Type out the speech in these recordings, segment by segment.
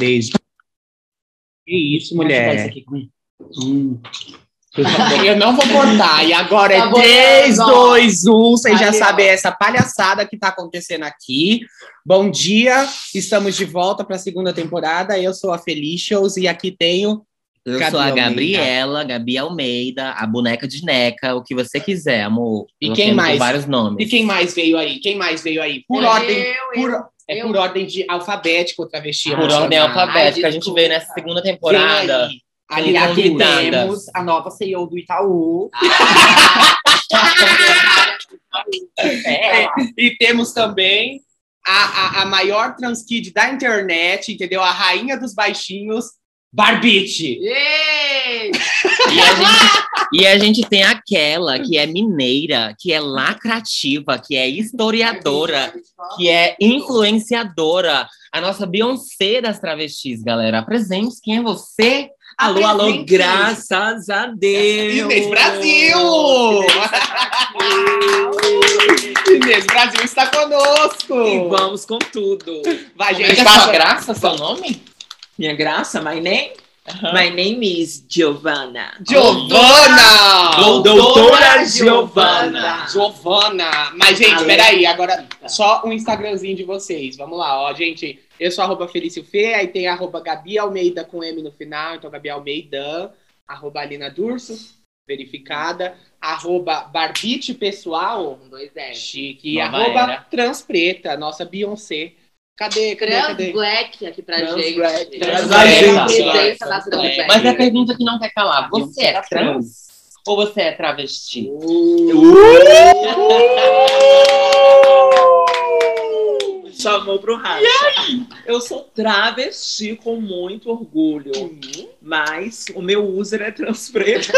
Beijo. Que isso, mulher? Hum. Eu não vou cortar. E agora é Tá bom, 3, ó. 2, 1. Vocês já sabem essa palhaçada que tá acontecendo aqui. Bom dia, estamos de volta para a segunda temporada. Eu sou a Felicious e aqui tenho. Eu Gabi sou a Almeida. Gabriela, Gabi Almeida, a boneca de Neca, o que você quiser, amor. E quem mais? vários nomes. E quem mais veio aí? Quem mais veio aí? Por Eu, ordem. eu, por- é eu. por ordem de alfabético, travesti. Por emocional. ordem alfabética, a gente veio nessa segunda temporada. aí. Ali Com aqui convidadas. temos a nova CEO do Itaú. É, e temos também a, a, a maior transkid da internet, entendeu? A rainha dos baixinhos, Barbite. E a, gente, e a gente tem aquela que é mineira, que é lacrativa, que é historiadora, que é influenciadora. A nossa Beyoncé das travestis, galera. Apresente quem é você. Alô, alô, graças a Deus! Inês Brasil! Inês Brasil está conosco! E vamos com tudo. Vai, Como gente, é sua graça, seu nome? Minha graça, my name? My name is Giovanna. Giovana! Doutora Giovanna. Giovana! Mas, gente, Ale- peraí, agora só um Instagramzinho de vocês. Vamos lá, ó, gente. Eu sou arroba Felício Fê, aí tem arroba Gabi Almeida com M no final, então Gabi Almeida, arroba Alina Durso, verificada, arroba Barbite Pessoal, Um, dois, dez. chique, e Nova arroba era. Transpreta, nossa Beyoncé. Cadê, cadê, Trans cadê? Black aqui pra Trans gente. Black. Trans Black. Trans Black. Mas a pergunta que não quer calar: você é Beyoncé trans ou você é travesti? Chamou pro racha. Eu sou travesti com muito orgulho. Mas o meu user é transpreto.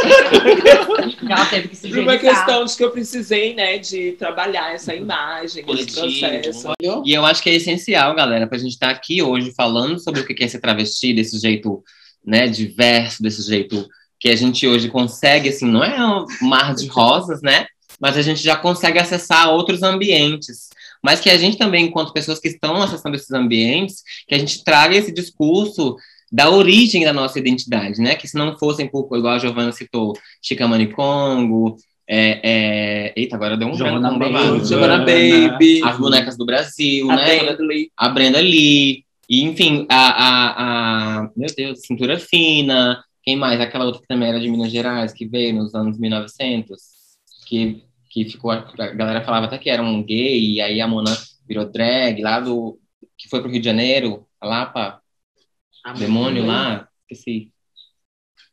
Ela teve que se Por uma questão de que eu precisei, né, de trabalhar essa imagem, esse Coletivo. processo. E eu acho que é essencial, galera, pra gente estar aqui hoje falando sobre o que é ser travesti desse jeito, né, diverso, desse jeito que a gente hoje consegue, assim, não é um mar de rosas, né? Mas a gente já consegue acessar outros ambientes. Mas que a gente também, enquanto pessoas que estão acessando esses ambientes, que a gente traga esse discurso da origem da nossa identidade, né? Que se não fossem, por, igual a Giovana citou, Chicamani Congo, é, é... eita, agora deu um Giovanna branco Baby. babado. Giovanna Baby, As bonecas do Brasil, a né? Dendley. a Brenda Lee, e enfim, a, a, a- meu Deus, Cintura Fina, quem mais? Aquela outra que também era de Minas Gerais, que veio nos anos 1900, que, que ficou, a galera falava até que era um gay, e aí a Mona virou drag, lá do, que foi pro Rio de Janeiro, lá pra demônio lá, esqueci.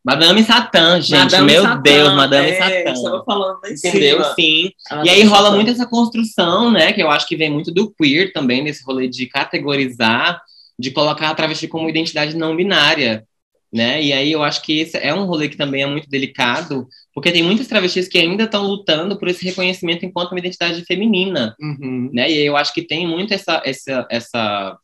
Madame Satã, gente, Madame meu Satã, Deus, Madame é, Satã. Estava falando em Entendeu? cima. Sim. Ela E aí rola falando. muito essa construção, né? Que eu acho que vem muito do queer também, desse rolê de categorizar, de colocar a travesti como identidade não binária, né? E aí eu acho que esse é um rolê que também é muito delicado, porque tem muitas travestis que ainda estão lutando por esse reconhecimento enquanto uma identidade feminina, Uhum. né? E aí eu acho que tem muito essa, essa, essa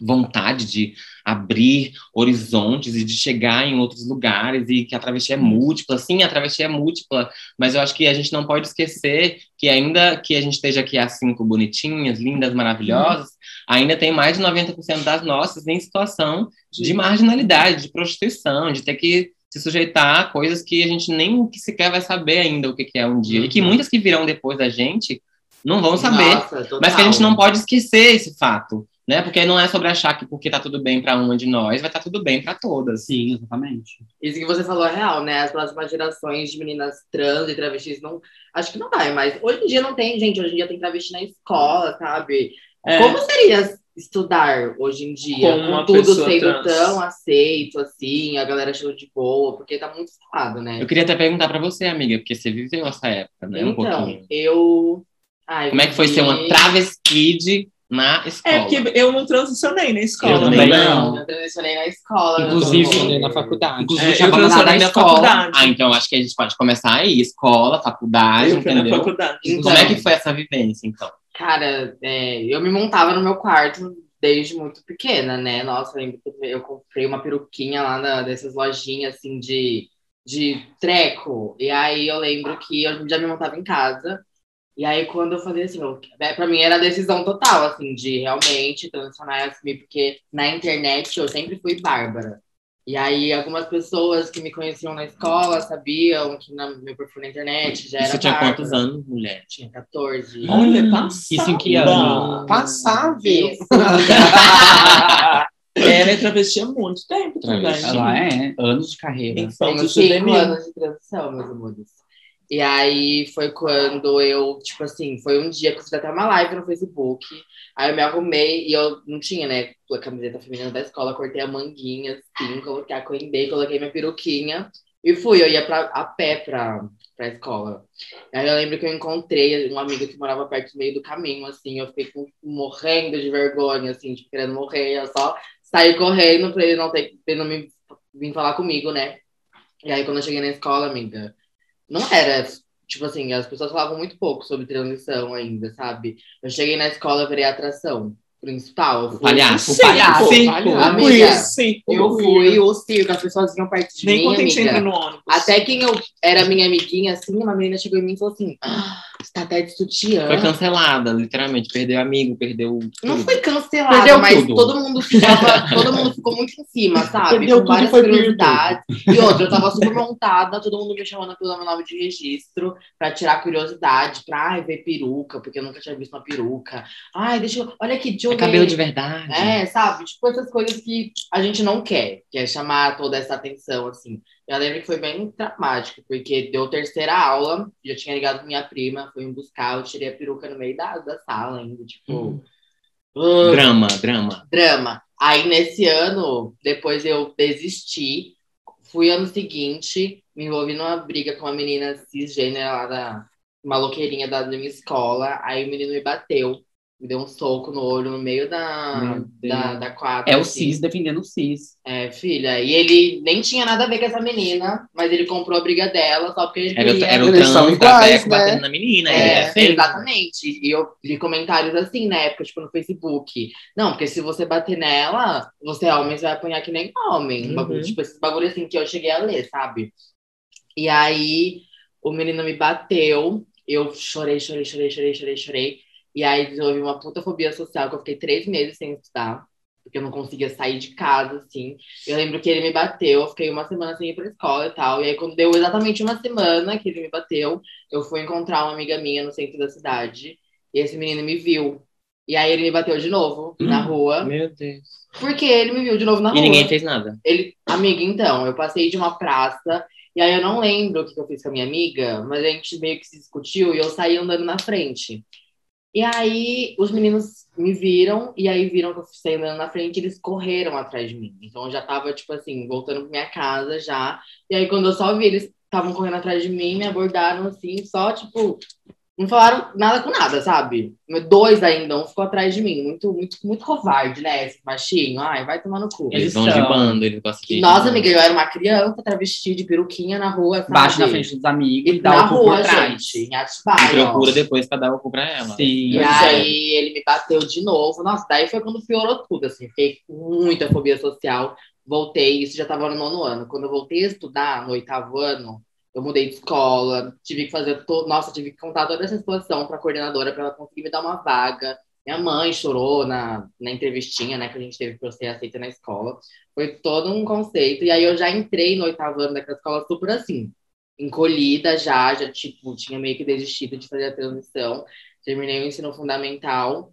vontade de abrir horizontes e de chegar em outros lugares e que a travesti é múltipla. Sim, a travesti é múltipla, mas eu acho que a gente não pode esquecer que ainda que a gente esteja aqui às cinco bonitinhas, lindas, maravilhosas, ainda tem mais de 90% das nossas em situação de marginalidade, de prostituição, de ter que se sujeitar a coisas que a gente nem que sequer vai saber ainda o que, é um dia. E que muitas que virão depois da gente não vão saber. Nossa. Mas que a gente não pode esquecer esse fato, né? Porque não é sobre achar que porque tá tudo bem para uma de nós, vai estar tudo bem para todas. Sim, exatamente. Isso que você falou é real, né? As próximas gerações de meninas trans e travestis não. Acho que não vai, mas hoje em dia não tem, gente. Hoje em dia tem travesti na escola, sabe? É. Como seria estudar hoje em dia? Com tudo pessoa sendo trans. tão aceito, assim, a galera achando de boa, porque tá muito falado, né? Eu queria até perguntar para você, amiga, porque você viveu essa época, né? um então, pouquinho. eu. Ai, Como é que foi ser uma travesti na escola? É porque eu não transicionei na escola. Eu também né? não. Eu transicionei na escola. Inclusive, eu- na faculdade. Inclusive, É, eu transicionei na escola. faculdade. Ah, então acho que a gente pode começar aí, escola, faculdade, Eu fui na entendeu? faculdade. Então, Como é que foi essa vivência, então? Cara, é, eu me montava no meu quarto desde muito pequena, né? Nossa, eu lembro que eu comprei uma peruquinha lá na, dessas lojinhas, assim, de, de treco. E aí eu lembro que eu já me montava em casa. E aí, quando eu fazia assim, eu, é, pra mim era a decisão total, assim, de realmente transicionar e assumir, porque na internet eu sempre fui Bárbara. E aí, algumas pessoas que me conheciam na escola sabiam que na, meu perfil na internet já era. Você tinha Bárbara. quantos anos, mulher? Tinha 14. Olha, passava. Isso em que ano? Passável. Ela é travesti há muito tempo também. Travesti. Ela é anos de carreira. Infante Tenho cinco anos de transição, meus amores. E aí foi quando eu, tipo assim, foi um dia que eu fiz até uma live no Facebook. Aí eu me arrumei e eu não tinha, né, a camiseta feminina da escola, cortei a manguinha, assim, coloquei a coendei, coloquei minha peruquinha e fui. Eu ia pra, a pé pra, pra escola. Aí eu lembro que eu encontrei um amigo que morava perto do meio do caminho, assim, eu fiquei com- morrendo de vergonha, assim, tipo, querendo morrer. Eu só saí correndo pra ele não ter, pra ele não me vir falar comigo, né? E aí, quando eu cheguei na escola, amiga, não era, tipo assim, as pessoas falavam muito pouco sobre transição ainda, sabe? Eu cheguei na escola, eu virei a atração principal. Eu fui, Palhaço. O palhaço. Sim, Amiga, sim. eu fui o circo, as pessoas vinham perto de Nem mim, quando a gente amiga. entra no ônibus. Até quem eu era minha amiguinha, assim, uma menina chegou em mim e falou assim: ah, você tá até de sutiã. Foi cancelada, literalmente. Perdeu amigo, perdeu. Não tudo. foi cancelada, Perdeu mas tudo. todo mundo ficava, todo mundo ficou muito em cima, sabe? Perdeu Com e várias curiosidades. E outra, eu tava super montada, todo mundo me chamando pelo meu nome de registro pra tirar curiosidade, pra ai, ver peruca, porque eu nunca tinha visto uma peruca. Ai, deixa eu. Olha eu É cabelo de verdade. É, sabe? Tipo, essas coisas que a gente não quer, que é chamar toda essa atenção, assim. Eu lembro que foi bem traumático, porque deu terceira aula, já tinha ligado com minha prima, fui me buscar, eu tirei a peruca no meio da, da sala ainda, tipo. "Ah, Drama, drama. drama. Aí nesse ano, depois eu desisti. Fui ano seguinte, me envolvi numa briga com uma menina cisgênera lá da maloqueirinha da minha escola. Aí o menino me bateu, me deu um soco no olho no meio da, da, da quadra. É o assim. cis defendendo o cis. É, filha. E ele nem tinha nada a ver com essa menina, mas ele comprou a briga dela só porque ele Era, o- queria. era o trans iguais, traveco né? batendo na menina. É, É, exatamente. E eu vi comentários assim na época, tipo, no Facebook. Não, porque se você bater nela, você é homem, você vai apanhar que nem homem. Um Uhum. bagulho, tipo, esses bagulho assim que eu cheguei a ler, sabe? E aí o menino me bateu, eu chorei, chorei, chorei, chorei, chorei, chorei. E aí desenvolvi uma puta fobia social, que eu fiquei três meses sem estudar. Porque eu não conseguia sair de casa, assim. Eu lembro que ele me bateu, eu fiquei uma semana sem ir pra escola e tal. E aí, quando deu exatamente uma semana que ele me bateu, eu fui encontrar uma amiga minha no centro da cidade. E esse menino me viu. E aí ele me bateu de novo na rua. Meu Deus. Porque ele me viu de novo na E rua. ninguém fez nada. Ele, amiga, então, eu passei de uma praça. E aí eu não lembro o que que eu fiz com a minha amiga, mas a gente meio que se discutiu e eu saí andando na frente. E aí os meninos me viram, e aí viram que eu saí andando na frente, eles correram atrás de mim. Então eu já tava, tipo assim, voltando pra minha casa já. E aí quando eu só vi, eles estavam correndo atrás de mim, me abordaram assim, só tipo. Não falaram nada com nada, sabe? Dois ainda, um ficou atrás de mim. Muito, muito, muito covarde, né? Esse machinho. Ai, vai tomar no cu. Eles, Eles vão de bando, eles gostam de. Nossa, amiga, eu era uma criança travesti de peruquinha na rua, sabe? Bate na frente dos amigos e dá na o cu rua, por trás. gente, em E Atibaia. ó. procura depois pra dar o cu pra ela. Sim. E Pois aí ele me bateu de novo. Nossa, daí foi quando piorou tudo, assim. Fiquei com muita fobia social. Voltei, isso já tava no nono ano. Quando eu voltei a estudar, no oitavo ano, eu mudei de escola, tive que fazer todo. Nossa, tive que contar toda essa situação pra coordenadora pra ela conseguir me dar uma vaga. Minha mãe chorou na, na entrevistinha, né, que a gente teve pra ser aceita na escola. Foi todo um conceito. E aí eu já entrei no oitavo ano daquela escola super assim, encolhida já, já tipo, tinha meio que desistido de fazer a transição. Terminei o ensino fundamental,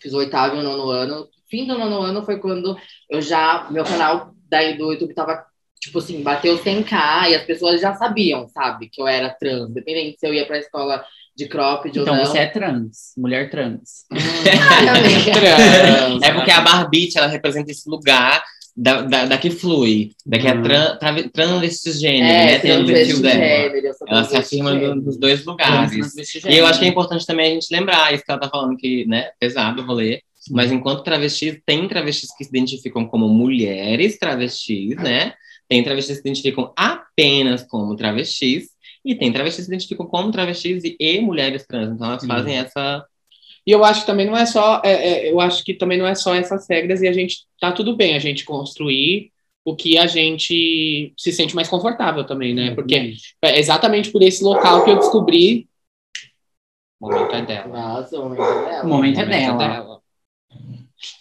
fiz o oitavo e o nono ano. Fim do nono ano foi quando eu já, meu canal daí do YouTube tava, tipo assim, bateu 100k e as pessoas já sabiam, sabe, que eu era trans, dependente se eu ia pra escola de cropped Então ou não. você é trans, mulher trans. Amiga. Trans. É porque a Barbite, ela representa esse lugar da, da, da que flui, da que é Hum. tran, trave- transvestigênero, É, né? Transvestigênero, eu sou Ela se afirma nos dois lugares. E eu acho que é importante também a gente lembrar isso que ela tá falando, que, né, pesado o rolê. Mas enquanto travestis, tem travestis que se identificam como mulheres travestis, né? Tem travestis que se identificam apenas como travestis. E tem travestis que se identificam como travestis e, e mulheres trans. Então elas Sim. fazem essa. E eu acho que também não é só, é, é, eu acho que também não é só essas regras e a gente tá tudo bem a gente construir o que a gente se sente mais confortável também, né? Porque é exatamente por esse local que eu descobri O momento é dela. Nossa, o momento é dela. O momento é O momento dela.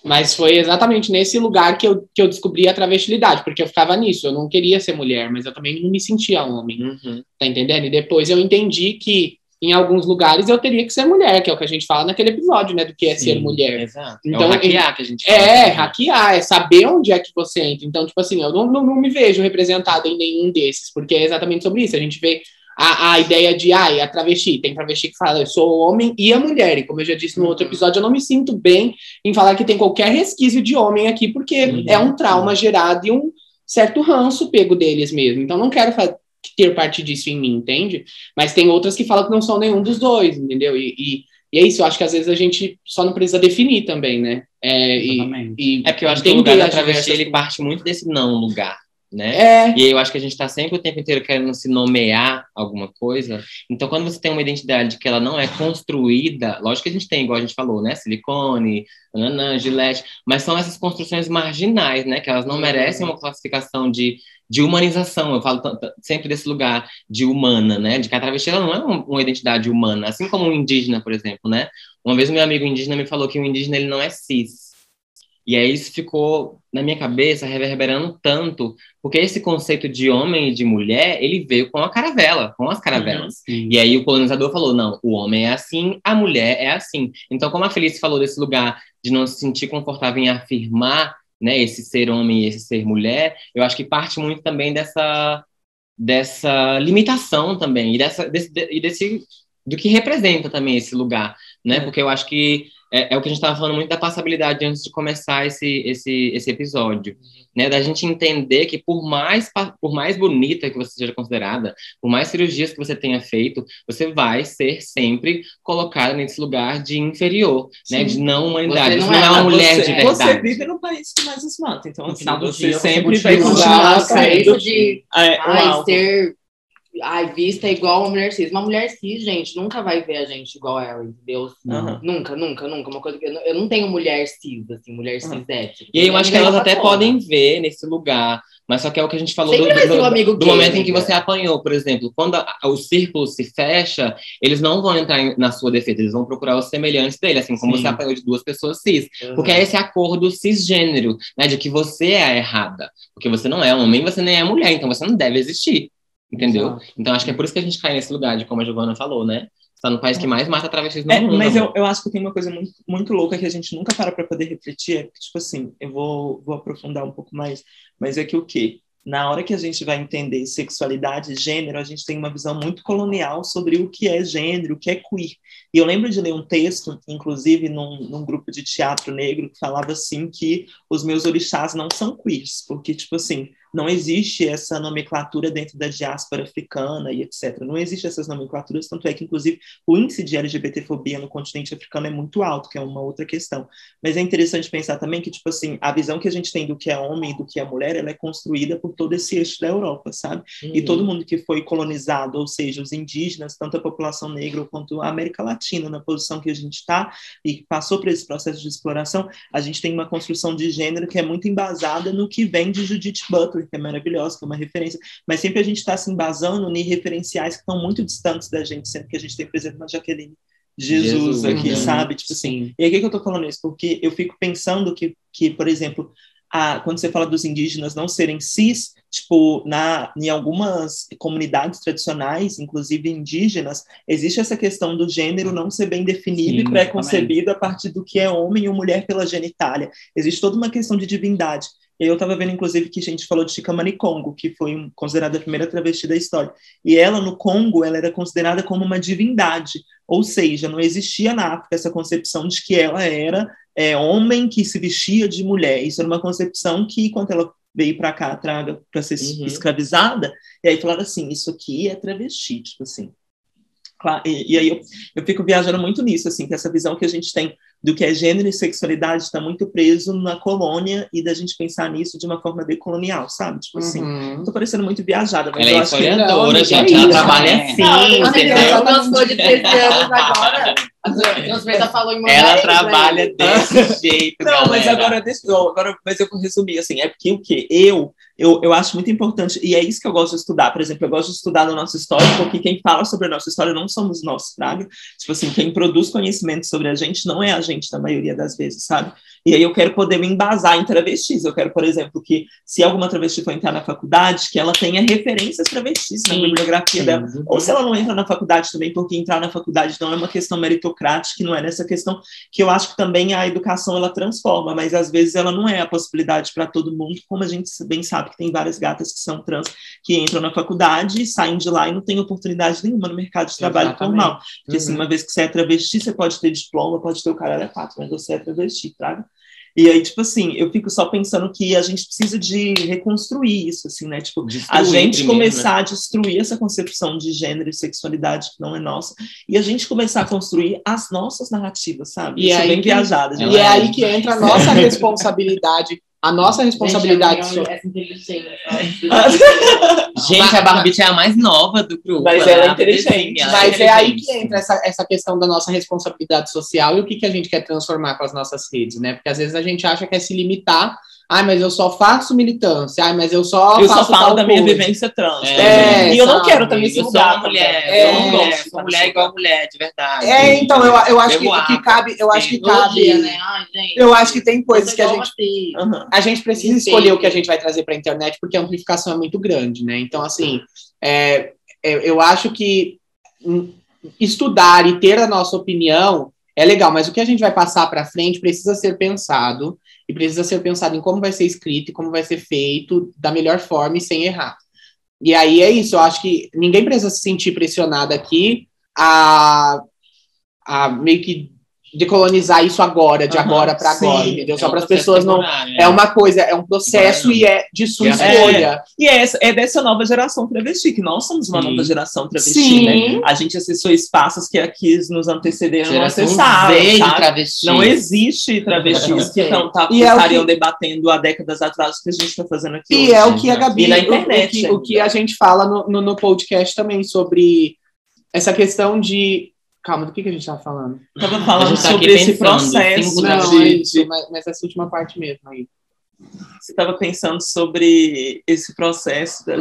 Mas foi exatamente nesse lugar que eu, que eu descobri a travestilidade, porque eu ficava nisso. Eu não queria ser mulher, mas eu também não me sentia homem, Uhum. tá entendendo? E depois eu entendi que em alguns lugares eu teria que ser mulher, que é o que a gente fala naquele episódio, né? Do que é ser Sim, mulher. Exato. Então, é hackear que a gente É, fala. hackear, é saber onde é que você entra. Então, tipo assim, eu não, não, não me vejo representado em nenhum desses, porque é exatamente sobre isso. A gente vê a, a ideia de, ai, a travesti. Tem travesti que fala, eu sou homem e a mulher. E como eu já disse no outro episódio, eu não me sinto bem em falar que tem qualquer resquício de homem aqui, porque Uhum. é um trauma gerado e um certo ranço pego deles mesmo. Então, não quero ter parte disso em mim, entende? Mas tem outras que falam que não são nenhum dos dois, entendeu? E, e, e é isso, eu acho que às vezes a gente só não precisa definir também, né? É, e, e É porque eu acho que o lugar da travesti, ele parte muito desse não lugar, né? É, E aí eu acho que a gente tá sempre o tempo inteiro querendo se nomear alguma coisa. Então, quando você tem uma identidade que ela não é construída, lógico que a gente tem, igual a gente falou, né? Silicone, nanã, gilete, mas são essas construções marginais, né? Que elas não merecem uma classificação de, de humanização. Eu falo sempre desse lugar de humana, né? De que a travesti ela não é um- uma identidade humana, assim como um indígena, por exemplo, né? Uma vez um meu amigo indígena me falou que o indígena ele não é cis. E aí isso ficou na minha cabeça reverberando tanto, porque esse conceito de homem e de mulher, ele veio com a caravela, com as caravelas. Sim. E aí o colonizador falou, não, o homem é assim, a mulher é assim. Então, como a Felice falou desse lugar de não se sentir confortável em afirmar, né, esse ser homem e esse ser mulher, eu acho que parte muito também dessa dessa limitação também e dessa desse, e desse do que representa também esse lugar, né? Porque eu acho que é, é o que a gente estava falando muito da passabilidade antes de começar esse, esse, esse episódio, né? Da gente entender que por mais, por mais bonita que você seja considerada, por mais cirurgias que você tenha feito, você vai ser sempre colocada nesse lugar de inferior, né? Sim. De não humanidade. Você não não é é uma mulher você, de verdade. Você vive no país que mais os mata. Então, No assim, final do você dia, você sempre vai continua continuar sendo isso de é, um ai, vista igual uma mulher cis. Uma mulher cis, gente, nunca vai ver a gente igual ela, entendeu? Aham. Nunca, nunca, nunca. Uma coisa que eu não, eu não tenho mulher cis, assim, mulher cis Uhum. hétero. E aí eu acho que elas até sapatona. podem ver nesse lugar, mas só que é o que a gente falou do, do- do momento em que amiga. você apanhou, por exemplo. Quando a- o círculo se fecha, eles não vão entrar em- na sua defesa, eles vão procurar os semelhantes dele, assim como Sim. você apanhou de duas pessoas cis. Uhum. Porque é esse acordo cisgênero, né, de que você é a errada. Porque você não é homem, você nem é mulher, então você não deve existir. Entendeu? Exato. Então acho que é por isso que a gente cai nesse lugar, de como a Giovana falou, né? Está no país que mais mata travestis no É, mundo. mas eu, eu acho que tem uma coisa muito, muito louca que a gente nunca para para poder refletir, é que, tipo assim, eu vou, vou aprofundar um pouco mais, mas é que o quê? Na hora que a gente vai entender sexualidade e gênero, a gente tem uma visão muito colonial sobre o que é gênero, o que é queer. E eu lembro de ler um texto, inclusive num, num grupo de teatro negro, que falava assim que os meus orixás não são queers, porque, tipo assim, não existe essa nomenclatura dentro da diáspora africana e etc. Não existe essas nomenclaturas, tanto é que, inclusive, o índice de LGBTfobia no continente africano é muito alto, que é uma outra questão. Mas é interessante pensar também que, tipo assim, a visão que a gente tem do que é homem e do que é mulher, ela é construída por todo esse eixo da Europa, sabe? E Uhum. todo mundo que foi colonizado, ou seja, os indígenas, tanto a população negra quanto a América Latina, na posição que a gente está e passou por esse processo de exploração, a gente tem uma construção de gênero que é muito embasada no que vem de Judith Butler, que é maravilhosa, que é uma referência, mas sempre a gente está se embasando em referenciais que estão muito distantes da gente, sendo que a gente tem, por exemplo, uma Jaqueline Jesus, Jesus, aqui, né? sabe? Tipo assim, e aí, o que, eu tô falando isso? Porque eu fico pensando que, que por exemplo, a, quando você fala dos indígenas não serem cis, tipo, na, em algumas comunidades tradicionais, inclusive indígenas, existe essa questão do gênero não ser bem definido Sim, e pré-concebido a partir do que é homem ou mulher pela genitália. Existe toda uma questão de divindade. Eu estava vendo, inclusive, que a gente falou de Chicamani Congo, que foi considerada a primeira travesti da história. E ela, no Congo, ela era considerada como uma divindade. Ou seja, não existia na África essa concepção de que ela era é, homem que se vestia de mulher. Isso era uma concepção que, quando ela veio para cá, traga para ser Uhum. escravizada, e aí falaram assim, isso aqui é travesti, tipo assim. Claro, e, e aí eu, eu fico viajando muito nisso, assim, que essa visão que a gente tem do que é gênero e sexualidade está muito preso na colônia e da gente pensar nisso de uma forma decolonial, sabe? Tipo assim, Uhum. tô parecendo muito viajada, mas Ela eu é acho que historiadora, não, gente. é Ela trabalha né? assim, Não, entendeu? ela passou de 13 anos agora. A Transferta falou em Ela mandarim, trabalha né? desse jeito, Não, mas galera. agora, deixa, eu- agora, mas eu vou resumir, assim, é porque o quê? Eu eu, eu acho muito importante, e é isso que eu gosto de estudar. Por exemplo, eu gosto de estudar a nossa história, porque quem fala sobre a nossa história não somos nós, sabe? Tipo assim, quem produz conhecimento sobre a gente não é a gente, na maioria das vezes, sabe? E aí eu quero poder me embasar em travestis. Eu quero, por exemplo, que se alguma travesti for entrar na faculdade, que ela tenha referências travestis na bibliografia sim. dela. Ou se ela não entra na faculdade também, porque entrar na faculdade não é uma questão meritocrática, não é nessa questão que eu acho que também a educação ela transforma, mas às vezes ela não é a possibilidade para todo mundo, como a gente bem sabe que tem várias gatas que são trans que entram na faculdade e saem de lá e não têm oportunidade nenhuma no mercado de trabalho Exatamente. formal. Porque assim, Uhum. uma vez que você é travesti, você pode ter diploma, pode ter o caralho a quatro, mas você é travesti, traga. E aí, tipo assim, eu fico só pensando que a gente precisa de reconstruir isso, assim, né? Tipo, a Destruir gente primeiro, começar a destruir essa concepção de gênero e sexualidade que não é nossa, e a gente começar a construir as nossas narrativas, sabe? E Isso é bem que- viajada, gente. E é aí que entra a nossa responsabilidade, a nossa responsabilidade. Gente, é. Gente, a Barbie é a mais nova do grupo. Mas ela é inteligente. ela Mas é aí que entra essa, essa questão da nossa responsabilidade social e o que, que a gente quer transformar com as nossas redes, né? Porque às vezes a gente acha que é se limitar. Ai, mas eu só faço militância. Ai, mas eu só eu só faço falo da minha coisa. vivência trans. É, também. e eu não sabe? quero também lugar. uma mulher. É, eu não gosto, sou mulher igual mulher, de verdade. É, então, eu, eu acho que, que cabe. Eu acho que cabe. dia, né? Ai, gente. Eu acho que tem coisas que a gente. Aham. A gente precisa Entendi. escolher o que a gente vai trazer para a internet, porque a amplificação é muito grande, né? Então, assim, é, é, eu acho que hum, estudar e ter a nossa opinião é legal, mas o que a gente vai passar para frente precisa ser pensado e precisa ser pensado em como vai ser escrito e como vai ser feito da melhor forma e sem errar. E aí é isso, eu acho que ninguém precisa se sentir pressionado aqui a, a meio que decolonizar isso agora, de Aham, agora para agora, entendeu? Só É um para as pessoas não. temporário, É uma coisa, é um processo e é de sua É. escolha. E é, essa- é dessa nova geração travesti, que nós somos uma Sim. nova geração travesti, Sim. né? A gente acessou espaços que aqui nos antecederam não acessaram, de sabe? travesti. Não existe travestis que não tá, E é estariam que- debatendo há décadas atrás o que a gente está fazendo aqui E hoje. é o que a Gabi, E internet o, que, o que a gente fala no, no, no podcast também sobre essa questão de. Calma, do que, que a gente estava falando? Tava A falando tá sobre esse pensando, processo. Não, é isso, mas, mas essa última parte mesmo aí. Você estava pensando sobre esse processo da,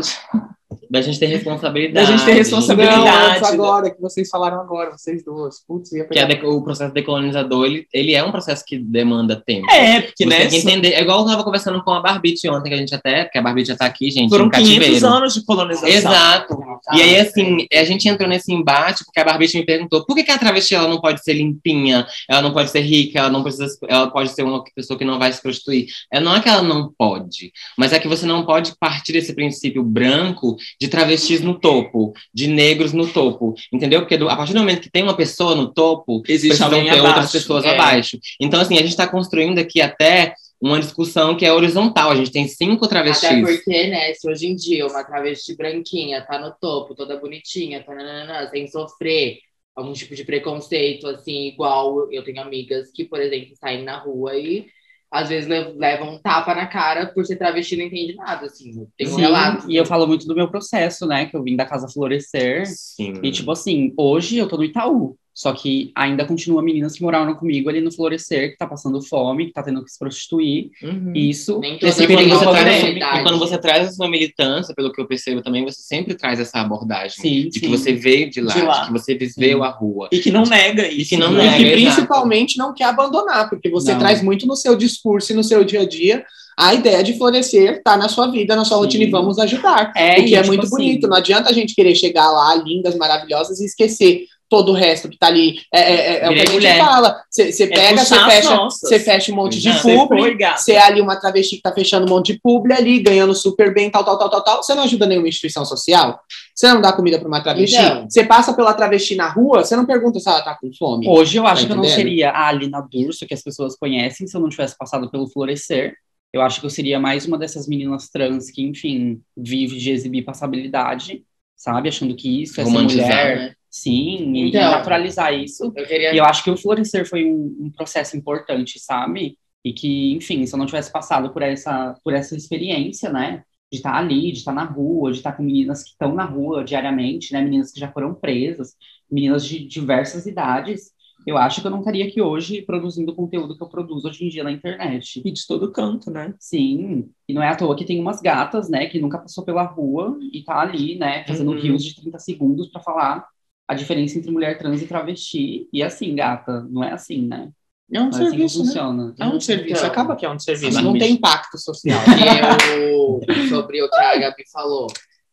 Da gente ter responsabilidade. Da gente ter responsabilidade. Não, agora, que vocês falaram agora, vocês duas. Putz, ia Que é pegar. de- o processo decolonizador, ele, ele é um processo que demanda tempo. É, porque Você né, tem que entender. É igual eu tava conversando com a Barbite ontem, que a gente até, porque a Barbite já tá aqui, gente, foram em 500 cativeiro. anos de colonização. Exato. E aí, assim, a gente entrou nesse embate porque a Barbite me perguntou por que, que a travesti ela não pode ser limpinha, ela não pode ser rica, ela não precisa, ela pode ser uma pessoa que não vai se prostituir. É, não é que ela não pode, mas é que você não pode partir desse princípio branco de travestis no topo, de negros no topo, entendeu? Porque do- a partir do momento que tem uma pessoa no topo, Existe precisam ter outras abaixo. pessoas é. abaixo. Então, assim, a gente está construindo aqui até uma discussão que é horizontal. A gente tem cinco travestis. Até porque, né, se hoje em dia uma travesti branquinha tá no topo, toda bonitinha, tá, nananana, sem sofrer algum tipo de preconceito, assim, igual eu tenho amigas que, por exemplo, saem na rua e às vezes le- levam um tapa na cara por ser travesti e não entende nada, assim. Tem um Sim, relato. e eu falo muito do meu processo, né? Que eu vim da Casa Florescer. Sim. E, tipo assim, hoje eu tô no Itaú. Só que ainda continua meninas que moraram comigo ali no Florescer, que tá passando fome, que tá tendo que se prostituir. Uhum. E isso Nem E quando têm você traz, e quando você traz a sua militância, pelo que eu percebo também, você sempre traz essa abordagem. sim, De sim. que você veio de lá, De de, lá. que você viveu a rua. E que não nega isso. que não né? E nega. que exato. principalmente não quer abandonar, porque você Não. traz muito no seu discurso e no seu dia a dia a ideia de florescer, tá na sua vida, na sua Sim. rotina e vamos ajudar. É, o que e, é tipo muito assim, bonito. Não adianta a gente querer chegar lá, lindas, maravilhosas, e esquecer todo o resto que tá ali. É, é- é- é o que a gente mulher. fala. Você pega, você fecha, fecha um monte de Exato. Você publi, é ali uma travesti que tá fechando um monte de publi ali, ganhando super bem, tal, tal, tal, tal, tal. Você não ajuda nenhuma instituição social? Você não dá comida pra uma travesti? Então. Você passa pela travesti na rua, você não pergunta se ela tá com fome. Hoje eu acho Tá que eu não seria a Alina Durso, que as pessoas conhecem, se eu não tivesse passado pelo Florescer. Eu acho que eu seria mais uma dessas meninas trans que, enfim, vive de exibir passabilidade, sabe? Achando que isso é ser Romantizar, mulher. né? Sim, e Então. naturalizar isso. Eu queria E eu acho que o Florescer foi um, um processo importante, sabe? E que, enfim, se eu não tivesse passado por essa, por essa experiência, né? De estar ali, de estar na rua, de estar com meninas que estão na rua diariamente, né? Meninas que já foram presas, meninas de diversas idades. eu acho que eu não estaria aqui hoje produzindo o conteúdo que eu produzo hoje em dia na internet. E de todo canto, né? Sim, e não é à toa que tem umas gatas, né, que nunca passou pela rua e tá ali, né, fazendo Uhum. rios de 30 segundos pra falar a diferença entre mulher trans e travesti. E assim, gata, não é assim, né? É um Não é assim que serviço, né? funciona. É um serviço, Então. acaba que é um serviço, Mas- não tem impacto social. E eu, sobre o que a Gabi falou.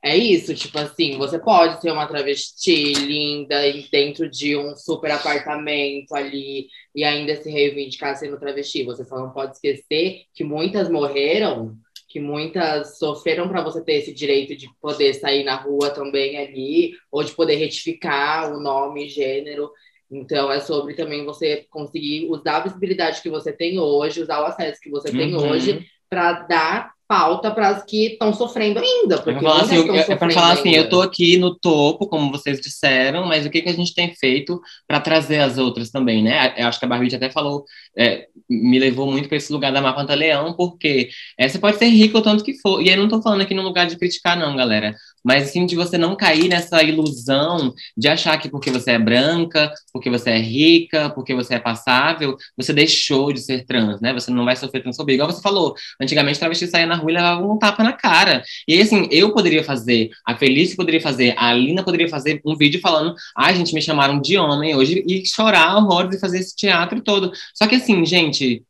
É isso, tipo assim, você pode ser uma travesti linda e dentro de um super apartamento ali e ainda se reivindicar sendo travesti. Você só não pode esquecer que muitas morreram, que muitas sofreram para você ter esse direito de poder sair na rua também ali, ou de poder retificar o nome e gênero. Então, é sobre também você conseguir usar a visibilidade que você tem hoje, usar o acesso que você tem Uhum. hoje para dar pauta para as que estão sofrendo ainda. Eu Porque muitas assim, eu- é pra sofrendo falar assim, ainda. eu tô aqui no topo, como vocês disseram, mas o que, que a gente tem feito para trazer as outras também, né? Eu acho que a Barbie até falou, é, me levou muito para esse lugar da Mapa Leão, porque é, você pode ser rico o tanto que for. E aí não tô falando aqui no lugar de criticar, não, galera. Mas assim, de você não cair nessa ilusão de achar que porque você é branca, porque você é rica, porque você é passável, você deixou de ser trans, né? Você não vai sofrer transfobia. Igual você falou, antigamente travesti saía na rua e levava um tapa na cara. E aí, assim, eu poderia fazer, a Felice poderia fazer, a Alina poderia fazer um vídeo falando, ai, gente, me chamaram de homem hoje, e chorar horrores e fazer esse teatro todo. Só que, assim, gente,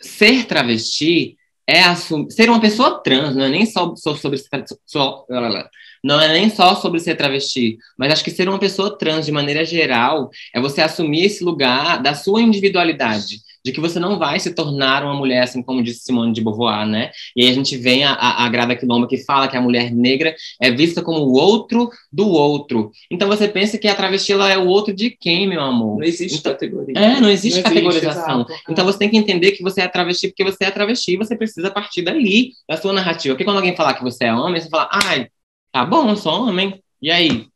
ser travesti é assumir, ser uma pessoa trans, não é nem só, só sobre só- não é nem só sobre ser travesti, mas acho que ser uma pessoa trans de maneira geral é você assumir esse lugar da sua individualidade, de que você não vai se tornar uma mulher, assim como disse Simone de Beauvoir, né? E aí a gente vem a, a, a Grada Quilomba que fala que a mulher negra é vista como o outro do outro. Então você pensa que a travesti ela é o outro de quem, meu amor? Não existe Então- categoria. É, não existe Não existe, categorização. exato. Então você tem que entender que você é travesti porque você é travesti e você precisa partir dali, da sua narrativa. Porque quando alguém falar que você é homem, você fala, ai, tá bom, eu sou homem. E aí?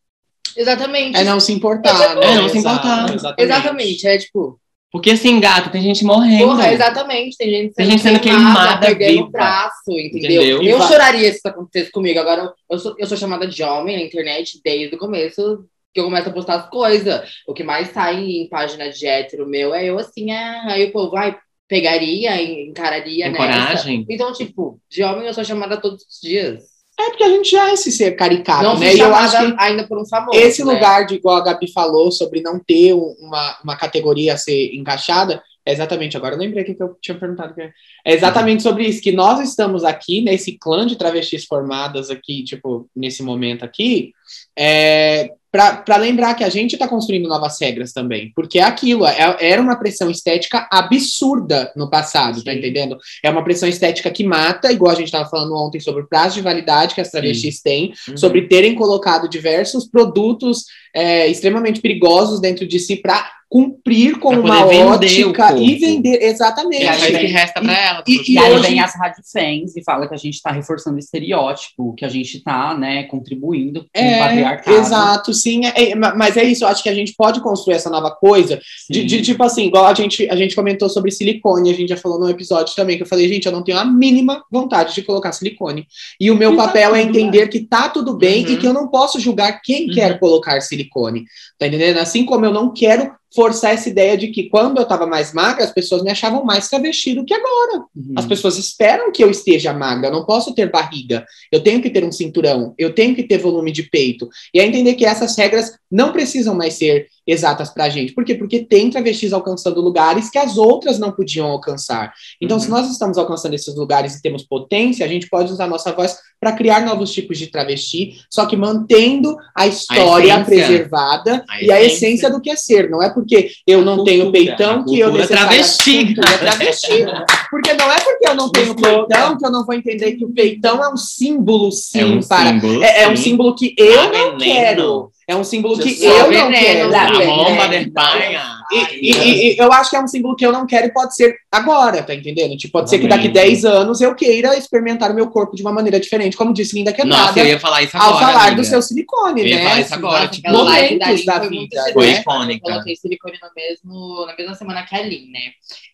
Exatamente. É não se importar, né? É não se importar. Exatamente. Exatamente. É tipo, Porque assim, gato, tem gente morrendo. porra, exatamente. Tem gente Tem gente sendo queimada perdendo viva. o braço, entendeu? Entendeu? Eu choraria se isso acontecesse comigo. Agora, eu sou, eu sou chamada de homem na internet desde o começo que eu começo a postar as coisas. O que mais sai em página de hétero meu é eu assim, ah, aí o povo vai, pegaria, encararia, coragem? Então, tipo, de homem eu sou chamada todos os dias. É porque a gente já é esse ser caricato, Não né? E eu acho que ainda por um famoso. esse né? lugar de igual a Gabi falou sobre não ter um- uma, uma categoria a ser encaixada, é exatamente, agora eu lembrei o que eu tinha perguntado. que É é exatamente sobre isso, que nós estamos aqui, nesse clã de travestis formadas aqui, tipo, nesse momento aqui, é, para lembrar que a gente está construindo novas regras também, porque é aquilo, é- era uma pressão estética absurda no passado, tá Sim. entendendo? É uma pressão estética que mata, igual a gente estava falando ontem sobre o prazo de validade que as travestis têm, Uhum. sobre terem colocado diversos produtos é, extremamente perigosos dentro de si para cumprir com uma o ótica e vender exatamente. É aí que vem- resta pra ela. e- porque- E, aí hoje- vem as radifans e fala que a gente está reforçando o estereótipo, que a gente está, né, contribuindo com o É, patriarcado. exato, sim. é- é, ma- mas é isso, eu acho que a gente pode construir essa nova coisa de, de, tipo assim, igual a gente, a gente comentou sobre silicone, a gente já falou no episódio também, que eu falei, gente, eu não tenho a mínima vontade de colocar silicone. E o meu E tá papel é tudo entender que tá tudo bem Uhum. e que eu não posso julgar quem Uhum. quer colocar silicone. Tá entendendo? Assim como eu não quero forçar essa ideia de que quando eu tava mais magra, as pessoas me achavam mais travesti do que agora. Uhum. As pessoas esperam que eu esteja magra, eu não posso ter barriga, eu tenho que ter um cinturão, eu tenho que ter volume de peito. E é entender que essas regras não precisam mais ser exatas pra gente. Por quê? Porque tem travestis alcançando lugares que as outras não podiam alcançar. Então, Uhum. se nós estamos alcançando esses lugares e temos potência, a gente pode usar nossa voz para criar novos tipos de travesti, só que mantendo a história essência. preservada A e a essência. do que é ser. Não é porque eu A não tenho cultura, peitão a que eu necessariamente- travesti. Travesti. Porque não é porque eu não tenho peitão que eu não vou entender que o peitão é um símbolo, sim, É um para. símbolo. É, é um símbolo que eu não quero. É um símbolo que eu não quero. A bomba da Espanha. E, e- e- e eu acho que é um símbolo que eu não quero e pode ser agora, tá entendendo? Tipo, pode ser que daqui Exatamente. 10 anos eu queira experimentar o meu corpo de uma maneira diferente, como disse Linda Quebrada, Nossa, eu ia falar isso agora. ao falar amiga. do seu silicone, Eu ia né? falar isso agora, tipo, live momentos da foi muito vida, Foi né? icônica. Eu coloquei silicone no mesmo, na mesma semana que a Lin, né?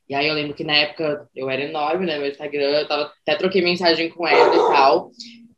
E aí eu lembro que na época eu era enorme, né? Meu Instagram, eu tava, até troquei mensagem com ela e tal.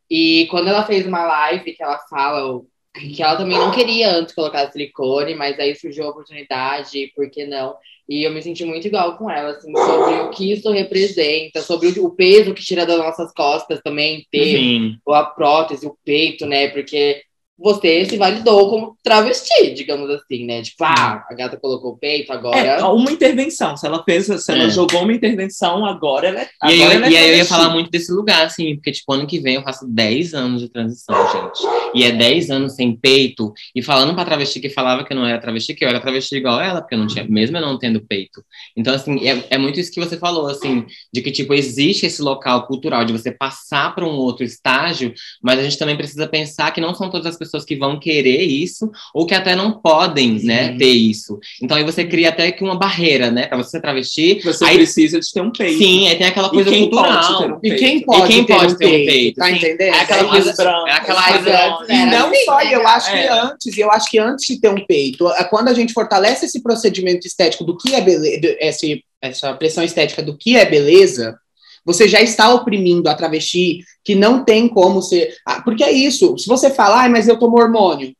E quando ela fez uma live que ela fala que ela também não queria antes colocar silicone, mas aí surgiu a oportunidade, por que não? E eu me senti muito igual com ela, assim, sobre o que isso representa, sobre o, peso que tira das nossas costas também, ter Sim. a prótese, o peito, né? Porque você se validou como travesti, digamos assim, né? Tipo, ah, a gata colocou o peito, agora. É, uma intervenção. Se ela fez, se ela É. jogou uma intervenção, agora ela é. E aí, agora eu, ela é e aí eu ia falar muito desse lugar, assim, porque, tipo, ano que vem eu faço 10 anos de transição, gente. E é 10 anos sem peito. E falando pra travesti que falava que eu não era travesti, que eu era travesti igual ela, porque eu não tinha, mesmo eu não tendo peito. Então, assim, é, é muito isso que você falou, assim, de que, tipo, existe esse local cultural de você passar para um outro estágio, mas a gente também precisa pensar que não são todas as pessoas que vão querer isso, ou que até não podem, né, ter isso. Então, aí você cria até que uma barreira, né, pra você ser travesti. Você aí, precisa de ter um peito. Sim, aí tem aquela E coisa cultural. ter um E quem pode, quem ter, pode um ter um peito, peito, tá sim. entendendo? É aquela É coisa- isso. É aquela coisa. E era não assim, só, né, eu gata? acho que É. antes, eu acho que antes de ter um peito, é quando a gente fortalece esse procedimento estético do que é beleza, essa pressão estética do que é beleza, você já está oprimindo a travesti que não tem como ser. Ah, porque é isso, se você falar, ah, mas eu tomo hormônio.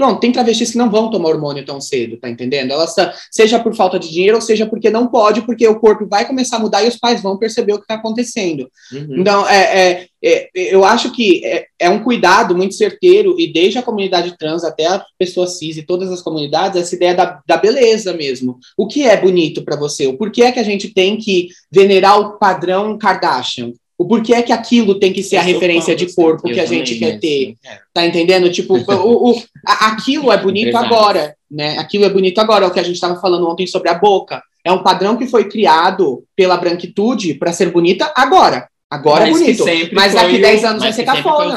Pronto, tem travestis que não vão tomar hormônio tão cedo, tá entendendo? Elas, tá- seja por falta de dinheiro, ou seja porque não pode, porque o corpo vai começar a mudar e os pais vão perceber o que está acontecendo. Uhum. Então, é, é, é, eu acho que é, é um cuidado muito certeiro, e desde a comunidade trans até a pessoa cis e todas as comunidades, essa ideia da, da beleza mesmo. O que é bonito para você? O porquê é que a gente tem que venerar o padrão Kardashian? O porquê é que aquilo tem que ser a Eu sou referência fã de corpo que a gente quer né, ter? assim, é. Tá entendendo? Tipo, o, o- a- aquilo é bonito agora, né? Aquilo é bonito agora, é o que a gente estava falando ontem sobre a boca. É um padrão que foi criado pela branquitude para ser bonita agora. Agora é Mas que bonito. Mas daqui o- 10 anos vai ser cafona.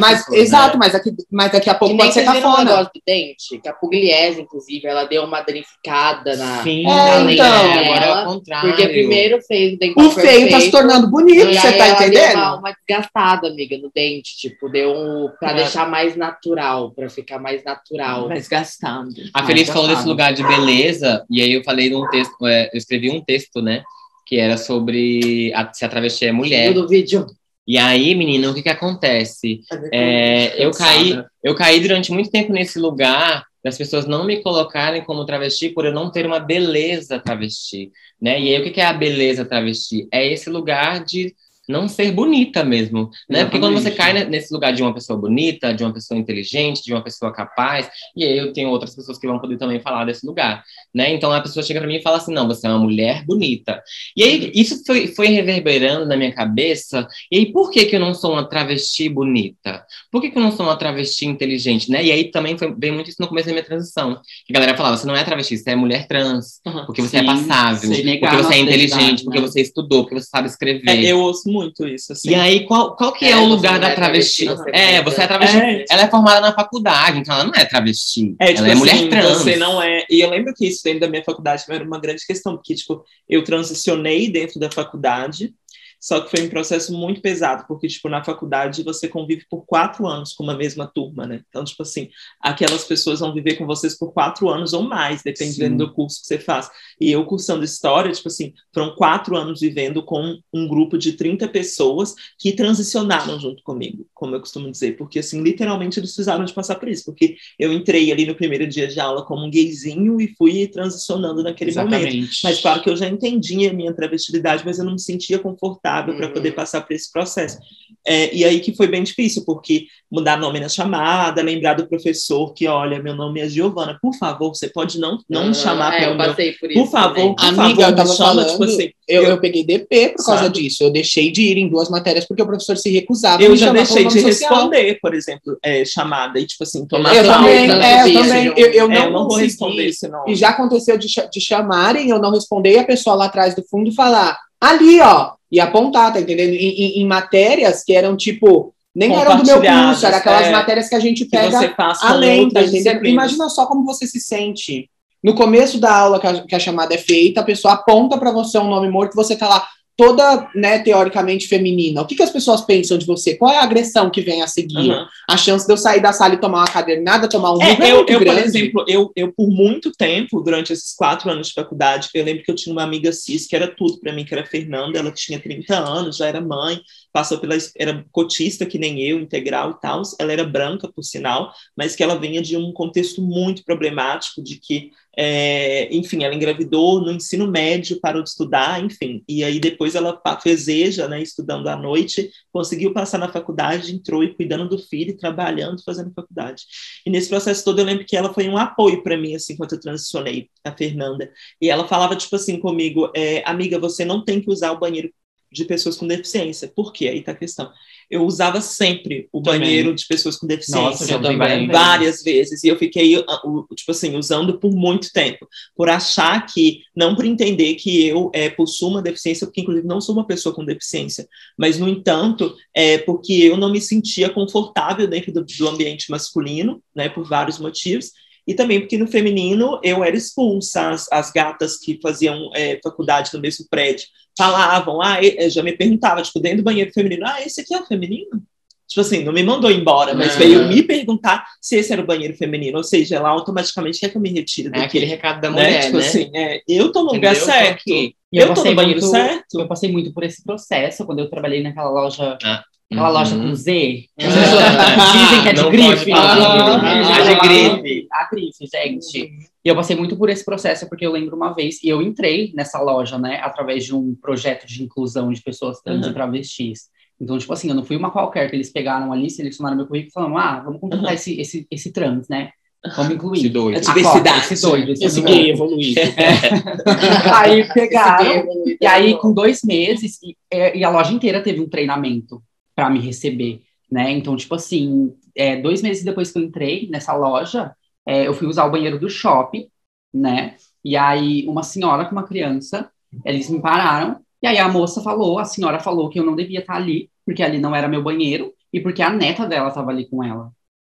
Mas, pessoas, exato, né? mas, daqui, mas daqui a pouco pode ser cafona. negócio do dente, que a Pugliese, inclusive, ela deu uma danificada na. Sim, É, né? então. agora é o contrário. Porque primeiro fez o dental O feio tá se tornando bonito, você tá ela Deu entendendo? uma, uma desgastada, amiga, no dente. Tipo, deu um. Pra É. deixar mais natural, pra ficar mais natural. Mas gastando. A Mais Feliz falou desse lugar de beleza, e aí eu falei num texto, é, eu escrevi um texto, né? Que era sobre a, se a travesti é mulher. Do vídeo? E aí, menina, o que que acontece? É, eu caí, eu caí durante muito tempo nesse lugar das pessoas não me colocarem como travesti por eu não ter uma beleza travesti, né? E aí o que que é a beleza travesti? É esse lugar de não ser bonita mesmo, né? Porque quando você cai ne- nesse lugar de uma pessoa bonita, de uma pessoa inteligente, de uma pessoa capaz, e aí eu tenho outras pessoas que vão poder também falar desse lugar, né? Então a pessoa chega para mim e fala assim: "Não, você é uma mulher bonita". E aí isso foi, foi reverberando na minha cabeça. E aí por que que eu não sou uma travesti bonita? Por que, que eu não sou uma travesti inteligente, né? E aí também foi bem muito isso no começo da minha transição. Que a galera falava, você não é travesti, você é mulher trans, porque você é Sim, passável, sim, negar porque você é nossa inteligente, identidade, porque né? você estudou, porque você sabe escrever. É, eu ouço muito isso, assim. E aí, qual, qual que é, É, o você lugar da é travesti? travesti, é, você é travesti. É. Ela é formada na faculdade, então ela não é travesti. É, tipo ela é assim, mulher trans. você não é. E eu lembro que isso dentro da minha faculdade era uma grande questão, porque, tipo, eu transicionei dentro da faculdade, só que foi um processo muito pesado, porque, tipo, na faculdade você convive por quatro anos com uma mesma turma, né? Então, tipo assim, aquelas pessoas vão viver com vocês por quatro anos ou mais, dependendo Sim. do curso que você faz. E eu cursando história, tipo assim, foram quatro anos vivendo com um grupo de 30 pessoas que transicionaram junto comigo, como eu costumo dizer, porque, assim, literalmente eles precisaram de passar por isso, porque eu entrei ali no primeiro dia de aula como um gayzinho e fui transicionando naquele momento. Exatamente. Mas claro que eu já entendia a minha travestilidade, mas eu não me sentia confortável para Uhum. poder passar por esse processo. É, e aí que foi bem difícil, porque mudar nome na chamada, lembrar do professor que, olha, meu nome é Giovana, por favor, você pode não, não me chamar é, pelo eu meu... passei por isso. Por favor, por Amiga, favor, eu me tava chama, falando, tipo assim, Eu, eu- eu peguei DP por causa Sabe? disso. Eu deixei de ir em duas matérias porque o professor se recusava. a eu me já chamar deixei de social. responder, por exemplo, é, chamada, e tipo assim, tomar Eu também, não, é, eu não, também. Eu, eu É, não, eu não vou responder esse nome. E já aconteceu de, de chamarem, eu não responder, e a pessoa lá atrás do fundo falar, ali, ó, e apontar, tá entendendo? Em, em- em matérias que eram tipo, nem eram do meu curso, era aquelas é. matérias que a gente pega além, tá entendendo? Imagina só como você se sente. No começo da aula que a, que a chamada é feita, a pessoa aponta pra você um nome morto, você tá lá, toda, né, teoricamente feminina, o que, que as pessoas pensam de você? Qual é a agressão que vem a seguir? Uhum. A chance de eu sair da sala e tomar uma cadernada, tomar um É, vinho é eu, muito eu, por exemplo, eu, eu por muito tempo, durante esses quatro anos de faculdade, eu lembro que eu tinha uma amiga cis que era tudo para mim, que era Fernanda, ela tinha 30 anos, já era mãe, passou pela era cotista que nem eu, integral e tal, ela era branca, por sinal, mas que ela vinha de um contexto muito problemático, de que, é, enfim, ela engravidou no ensino médio, parou de estudar, enfim, e aí depois ela fez né, estudando à noite, conseguiu passar na faculdade, entrou e cuidando do filho, trabalhando, fazendo faculdade. E nesse processo todo eu lembro que ela foi um apoio para mim, assim, quando eu transicionei, a Fernanda. E ela falava, tipo assim, comigo, é, amiga, você não tem que usar o banheiro de pessoas com deficiência. Por quê? Aí tá a questão. Eu usava sempre o Também. banheiro de pessoas com deficiência. Nossa, eu também. várias vezes e eu fiquei uh, tipo assim usando por muito tempo por achar que não por entender que eu é, possuo uma deficiência porque inclusive não sou uma pessoa com deficiência mas no entanto é porque eu não me sentia confortável dentro do, do ambiente masculino né por vários motivos e também porque no feminino eu era expulsa as, as gatas que faziam é, faculdade no mesmo prédio falavam ah e- já me perguntava tipo dentro do banheiro feminino ah esse aqui é o feminino Tipo assim, não me mandou embora, mas Não. veio me perguntar se esse era o banheiro feminino. Ou seja, ela automaticamente quer que eu me retire É daqui. aquele recado da né? mulher, Tipo né? assim, é, eu tô no lugar Entendeu? Certo. aqui. E Eu, tô no banheiro muito- certo. Eu passei muito por esse processo quando eu trabalhei naquela loja, Ah, aquela uhum. loja com Z. As Ah. pessoas dizem que é de Não grife. Ah, a de grife. A grife, gente. E eu passei muito por esse processo, porque eu lembro uma vez, e eu entrei nessa loja, né, através de um projeto de inclusão de pessoas trans Uhum. e travestis. Então, tipo assim, eu não fui uma qualquer que eles pegaram ali, selecionaram meu currículo e falaram, ah, vamos contratar Uhum. esse, esse, esse trans, né? Vamos incluir. Esse doido. É A diversidade. esse doido, esse Esse doido. gay evoluído. Aí pegaram, e aí, com dois meses, e, é, e a loja inteira teve um treinamento para me receber, né? Então, tipo assim, é, dois meses depois que eu entrei nessa loja, é, eu fui usar o banheiro do shopping, né? E aí, uma senhora com uma criança, eles me pararam, e aí a moça falou, a senhora falou que eu não devia estar ali, porque ali não era meu banheiro, e porque a neta dela estava ali com ela.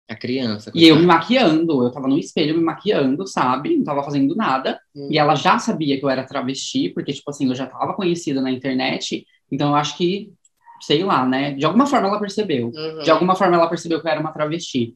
A criança. E eu me maquiando, eu tava no espelho me maquiando, sabe? Não tava fazendo nada. E ela já sabia que eu era travesti, porque, tipo assim, eu já tava conhecida na internet. Então, eu acho que, sei lá, né? De alguma forma ela percebeu. Uhum. De alguma forma ela percebeu que eu era uma travesti.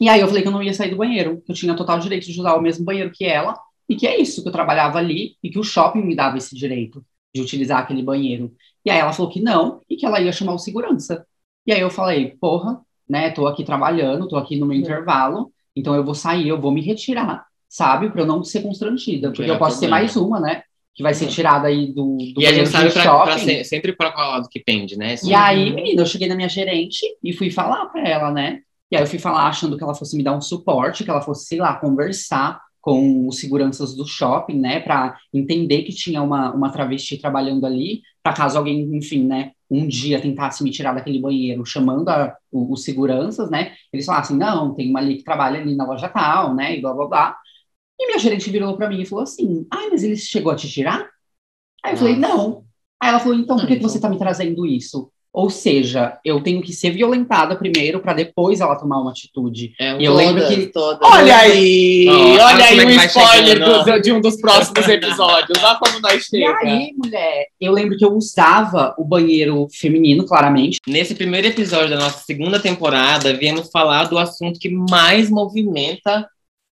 E aí eu falei que eu não ia sair do banheiro, que eu tinha total direito de usar o mesmo banheiro que ela, e que é isso, que eu trabalhava ali, e que o shopping me dava esse direito de utilizar aquele banheiro. E aí ela falou que não, e que ela ia chamar o segurança. E aí eu falei, porra, né, tô aqui trabalhando, tô aqui no meu intervalo, então eu vou sair, eu vou me retirar, sabe? Pra eu não ser constrangida, porque Gerar eu posso ser problema. mais uma, né? Que vai ser tirada aí do, do E a gente sabe pra, shopping. pra se- sempre pra qual lado que pende, né? E aí, menina, eu cheguei na minha gerente e fui falar pra ela, né? E aí eu fui falar achando que ela fosse me dar um suporte, que ela fosse, sei lá, conversar com os seguranças do shopping, né, para entender que tinha uma, uma travesti trabalhando ali, para caso alguém, enfim, né, um dia tentasse me tirar daquele banheiro, chamando a- o- os seguranças, né, eles falassem, não, tem uma ali que trabalha ali na loja tal, né, e blá, blá, blá. E minha gerente virou para mim e falou assim, ai, mas ele chegou a te tirar? Aí eu falei, não. Aí ela falou, então por que, que você tá me trazendo isso? Ou seja, eu tenho que ser violentada primeiro para depois ela tomar uma atitude. É, E eu lembro Todas, que todas. Olha aí! Olha aí é o que vai spoiler chegando, dos- de um dos próximos episódios. Olha como nós E chega. aí, mulher, eu lembro que eu usava o banheiro feminino, claramente. Nesse primeiro episódio da nossa segunda temporada, viemos falar do assunto que mais movimenta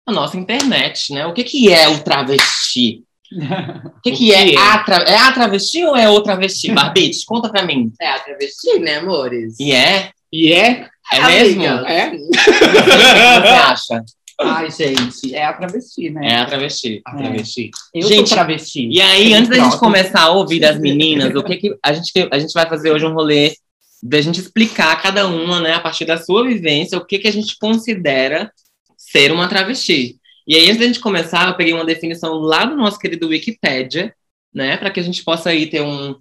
a nossa internet, né? O que, que é o travesti? O que, O que é, que é? a tra... é a travesti ou é o travesti? Barbite, conta pra mim. É a travesti, né, amores? E é? E é? É Amiga, mesmo? É? O que você acha? Ai, gente, é a travesti, né? É a travesti. A travesti. Eu Gente, sou travesti. E aí, Tem antes da gente começar a ouvir das meninas, o que, que a, gente, a gente vai fazer hoje um rolê da gente explicar cada uma, né, a partir da sua vivência, o que, que a gente considera ser uma travesti. E aí, antes da gente começar, eu peguei uma definição lá do nosso querido Wikipedia, né, para que a gente possa aí ter um,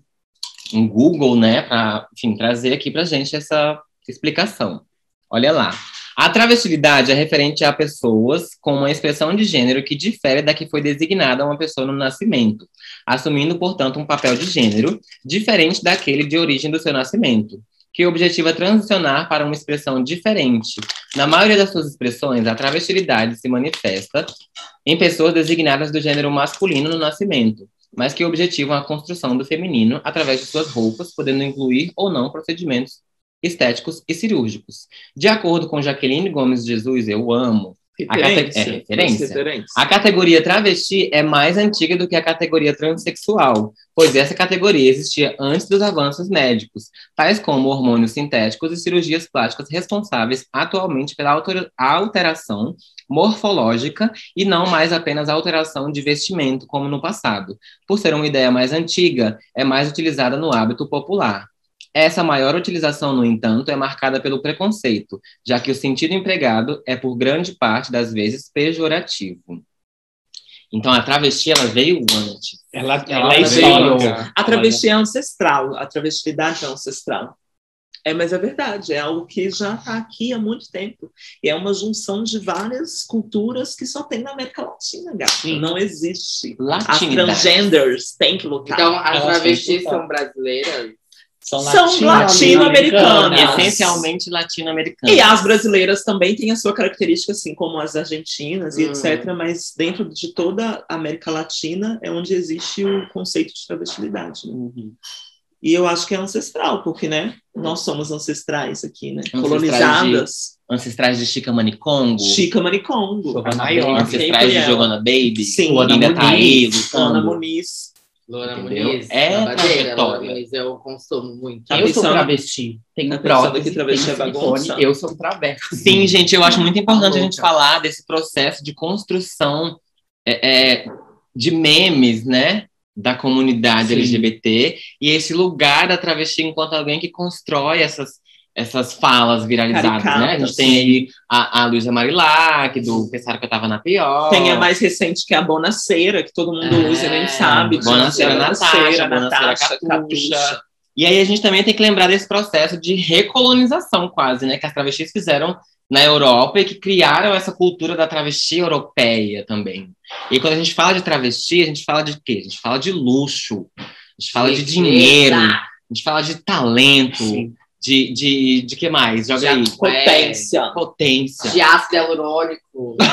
um Google, né, para, enfim, trazer aqui pra gente essa explicação. Olha lá. A travestilidade é referente a pessoas com uma expressão de gênero que difere da que foi designada uma pessoa no nascimento, assumindo, portanto, um papel de gênero diferente daquele de origem do seu nascimento, que objetiva transicionar para uma expressão diferente. Na maioria das suas expressões, a travestilidade se manifesta em pessoas designadas do gênero masculino no nascimento, mas que objetivam a construção do feminino através de suas roupas, podendo incluir ou não procedimentos estéticos e cirúrgicos. De acordo com Jaqueline Gomes Jesus, eu amo, a cate- é, referência. Referência. a categoria travesti é mais antiga do que a categoria transexual, pois essa categoria existia antes dos avanços médicos, tais como hormônios sintéticos e cirurgias plásticas responsáveis atualmente pela alter- alteração morfológica e não mais apenas alteração de vestimento, como no passado. Por ser uma ideia mais antiga, é mais utilizada no hábito popular. Essa maior utilização, no entanto, é marcada pelo preconceito, já que o sentido empregado é, por grande parte das vezes, pejorativo. Então, a travesti, ela veio antes. Ela, Ela ela é histórica. A travesti é ancestral, a travestilidade é ancestral. É, mas é verdade, é algo que já está aqui há muito tempo. E é uma junção de várias culturas que só tem na América Latina, gato. Sim. Não existe. As Latinidade. transgenders têm que lutar. Então, as Elas travestis são brasileiras? São, São latino-americanas. Essencialmente latino-americana. e as brasileiras também têm a sua característica, assim como as argentinas e Hum. etc. Mas dentro de toda a América Latina é onde existe o conceito de travestilidade. né? E eu acho que é ancestral, porque, né, nós somos ancestrais aqui, né? Ancestrais Colonizadas. Ancestrais de Chica Manicongo. Chica Manicongo. Maior. Ancestrais de ela. Giovanna Baby. Sim. que ainda tá aí Ana. Muniz. Loura Entendeu? Muniz? É trajetória. Muniz eu consumo muito. Tá eu sou travesti. Tenho tá prótese, que travesti é bagunça? eu sou traveco. Sim, gente, eu acho muito importante a gente falar desse processo de construção é, é, de memes, né? Da comunidade Sim. LGBT e esse lugar da travesti enquanto alguém que constrói essas, essas falas viralizadas, né? A gente tem aí a, a Luísa Marilac, do Pensaram que eu tava na pior. Tem a mais recente, que é a Bonaceira, que todo mundo É, usa e nem sabe. Bonaceira, gente. Natasha, Bonaceira, Natasha, Catuxa. Catuxa. E aí a gente também tem que lembrar desse processo de recolonização quase, né? Que as travestis fizeram na Europa e que criaram essa cultura da travesti europeia também. E quando a gente fala de travesti, a gente fala de quê? A gente fala de luxo, a gente fala de Riqueza. dinheiro, a gente fala de talento, Sim. De, de, de que mais? Joga De aí. Potência. Potência. De ácido hialurônico.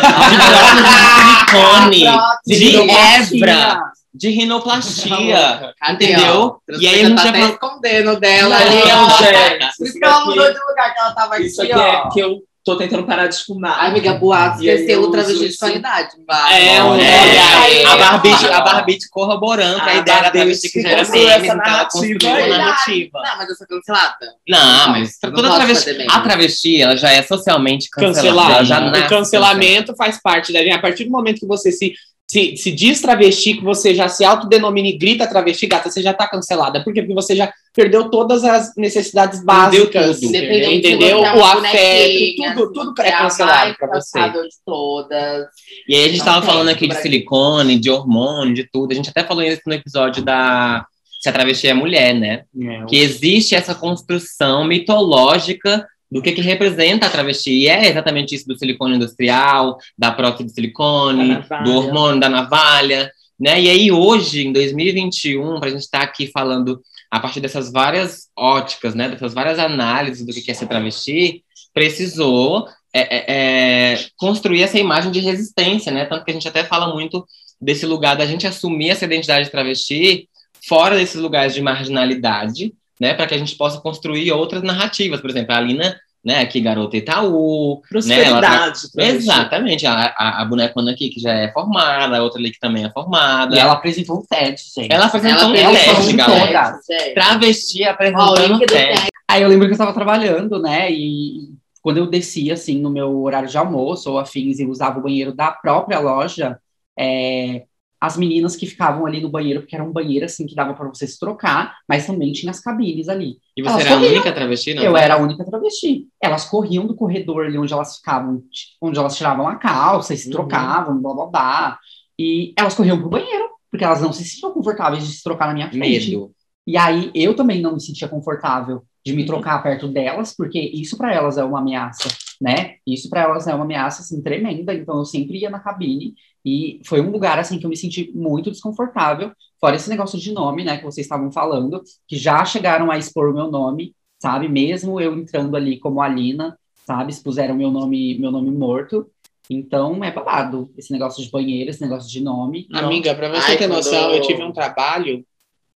De silicone, de Rinoplastia. hebra, de rinoplastia. Cadê, Entendeu? E aí a gente tá já fala- escondendo dela Não, ali, ó. gente. Por isso que ela mudou de lugar, que ela tava aqui, isso aqui ó. é que eu tô tentando parar de fumar. Ai, amiga, boatos, E aí que esse eu é o travesti de qualidade. Vai. É, Olha É, aí. a Barbite, a Barbite corroborando A a ideia da travesti que gera construiu memes, essa então narrativa uma narrativa. Não, mas eu sou cancelada. Não, mas não toda travesti, meme. a travesti, ela já é socialmente cancelada. cancelar. Ela já o cancelamento faz parte da gente. A partir do momento que você se, se, se diz travesti, que você já se autodenomina e grita travesti, gata, você já tá cancelada. Por quê? Porque você já perdeu todas as necessidades básicas. tudo. Entendeu? você é O uma afeto, tudo, tudo é a cancelado mais pra você. todas. E aí a gente Não tava tem, falando aqui de silicone, de hormônio, de tudo. A gente até falou isso no episódio da Se a Travesti é Mulher, né? Que existe essa construção mitológica do que, que representa a travesti. E é exatamente isso do silicone industrial, da prótese de silicone, do hormônio da navalha. Né? E aí, hoje, em 2021, para a gente estar aqui falando a partir dessas várias óticas, né? dessas várias análises do que que é ser travesti, precisou é, é, é, construir essa imagem de resistência, né? Tanto que a gente até fala muito desse lugar da gente assumir essa identidade de travesti fora desses lugares de marginalidade, né? Para que a gente possa construir outras narrativas. Por exemplo, a Alina, né? Aqui, garota Itaú. Né? Ela Prosperidade. Exatamente. A, a, a bonecona aqui, que já é formada, a outra ali que também é formada. E ela apresentou um TED, gente. Ela apresentou um ela teste, falou galera. toda. gente. Travesti apresentando teste. Aí eu lembro que eu estava trabalhando, né? E quando eu descia, assim, no meu horário de almoço ou afins e usava o banheiro da própria loja, é, as meninas que ficavam ali no banheiro, porque era um banheiro, assim, que dava para você se trocar, mas também tinha as cabines ali. E você Elas era a corriam. única travesti, não? eu era a única travesti. Elas corriam do corredor ali onde elas ficavam, onde elas tiravam a calça e se Uhum. trocavam, blá blá blá. E elas corriam pro banheiro, porque elas não se sentiam confortáveis de se trocar na minha frente. Medo. E aí eu também não me sentia confortável de me trocar perto delas, porque isso para elas é uma ameaça, né? Isso para elas é uma ameaça assim tremenda, então eu sempre ia na cabine e foi um lugar assim que eu me senti muito desconfortável, fora esse negócio de nome, né, que vocês estavam falando, que já chegaram a expor o meu nome, sabe? Mesmo eu entrando ali como Alina, sabe? Expuseram meu nome, meu nome morto. Então é babado esse negócio de banheiro, esse negócio de nome. Amiga, pra você Ai, ter noção, eu tive um trabalho.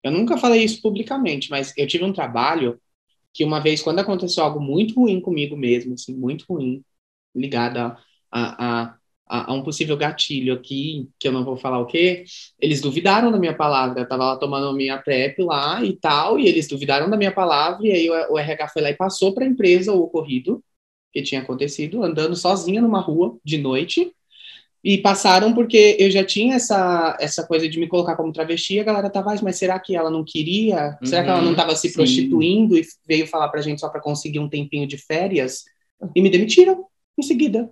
Eu nunca falei isso publicamente, mas eu tive um trabalho que uma vez, quando aconteceu algo muito ruim comigo mesmo, assim, muito ruim, ligado a, a, a, a- um possível gatilho aqui, que eu não vou falar o quê, eles duvidaram da minha palavra. Eu tava lá tomando a minha PrEP lá e tal, e eles duvidaram da minha palavra, e aí o, o RH foi lá e passou para a empresa o ocorrido que tinha acontecido, andando sozinha numa rua de noite. E passaram porque eu já tinha essa, essa coisa de me colocar como travesti, a galera tava, "Ah, mas será que ela não queria? Será que ela não Uhum, estava se sim. prostituindo e veio falar pra gente só para conseguir um tempinho de férias? E me demitiram em seguida.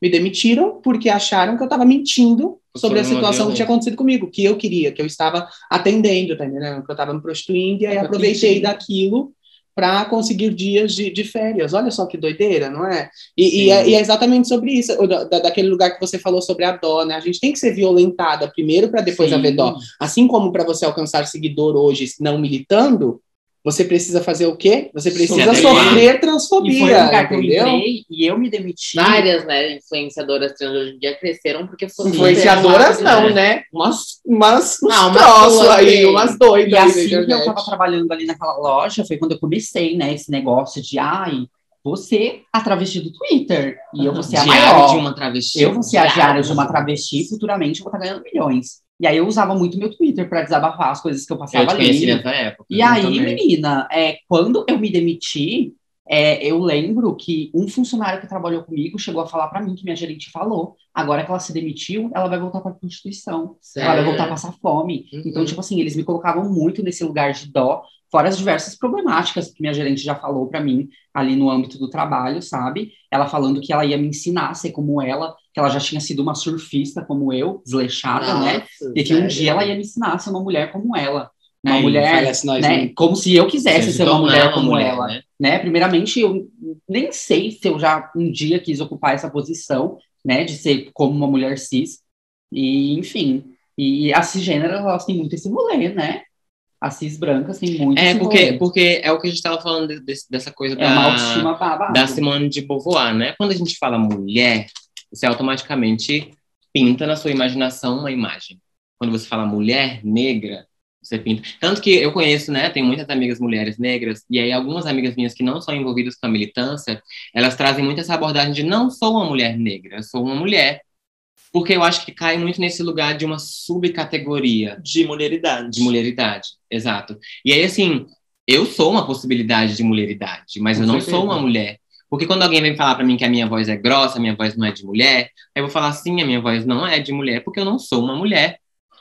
Me demitiram porque acharam que eu estava mentindo sobre a situação que tinha acontecido comigo, que eu queria, que eu estava atendendo, tá entendendo? Que eu estava me prostituindo e aí aproveitei daquilo para conseguir dias de, de férias. Olha só que doideira, não é? E, e é? e é exatamente sobre isso, da- daquele lugar que você falou sobre a dó, né? A gente tem que ser violentada primeiro para depois Sim. haver dó. Assim como para você alcançar seguidor hoje não militando, você precisa fazer o quê? Você precisa adequar. sofrer E foi um transfobia, que eu entendeu? entrei e eu me demiti. Várias, né, influenciadoras trans hoje em dia cresceram porque foram Influenciadoras não, né? né? Umas, umas, uns Ah, umas troços aí, sim. umas doidas E assim que eu tava trabalhando ali naquela loja, foi quando eu comecei, né, esse negócio de, ai, você a travesti do Twitter, e eu vou ser a Diário maior. de uma travesti. Eu vou ser a diária de uma travesti, futuramente eu vou estar ganhando milhões. E aí eu usava muito meu Twitter para desabafar as coisas que eu Eu passava te conheci ali. nessa época. E aí, também. menina, é, quando eu me demiti, é, eu lembro que um funcionário que trabalhou comigo chegou a falar para mim que minha gerente falou: agora que ela se demitiu, ela vai voltar para a prostituição, ela vai voltar a passar fome. Uhum. Então, tipo assim, eles me colocavam muito nesse lugar de dó, fora as diversas problemáticas que minha gerente já falou para mim ali no âmbito do trabalho, sabe? Ela falando que ela ia me ensinar a ser como ela, que ela já tinha sido uma surfista como eu, desleixada, né? Nossa, E que um dia ela ia me ensinar a ser uma mulher como ela. Uma Aí, mulher nós, né? né? Como se eu quisesse ser uma mulher como mulher, ela, né? né? Primeiramente, eu nem sei se eu já um dia quis ocupar essa posição, né? De ser como uma mulher cis. E, enfim, e as cisgêneras, elas têm muito esse rolê, né? As cis brancas têm muito É, esse porque, rolê. porque é o que a gente estava falando de- desse- dessa coisa É uma da, da Simone de Beauvoir, né? Quando a gente fala mulher, você automaticamente pinta na sua imaginação uma imagem. Quando você fala mulher negra, você pinta. Tanto que eu conheço, né? Tenho muitas amigas mulheres negras, e aí algumas amigas minhas que não são envolvidas com a militância, elas trazem muito essa abordagem de não sou uma mulher negra, sou uma mulher. Porque eu acho que cai muito nesse lugar de uma subcategoria De mulheridade. de mulheridade, exato. E aí, assim, eu sou uma possibilidade de mulheridade, mas Com eu não certeza. sou uma mulher. Porque quando alguém vem falar pra mim que a minha voz é grossa, a minha voz não é de mulher, aí eu vou falar sim, a minha voz não é de mulher, porque eu não sou uma mulher.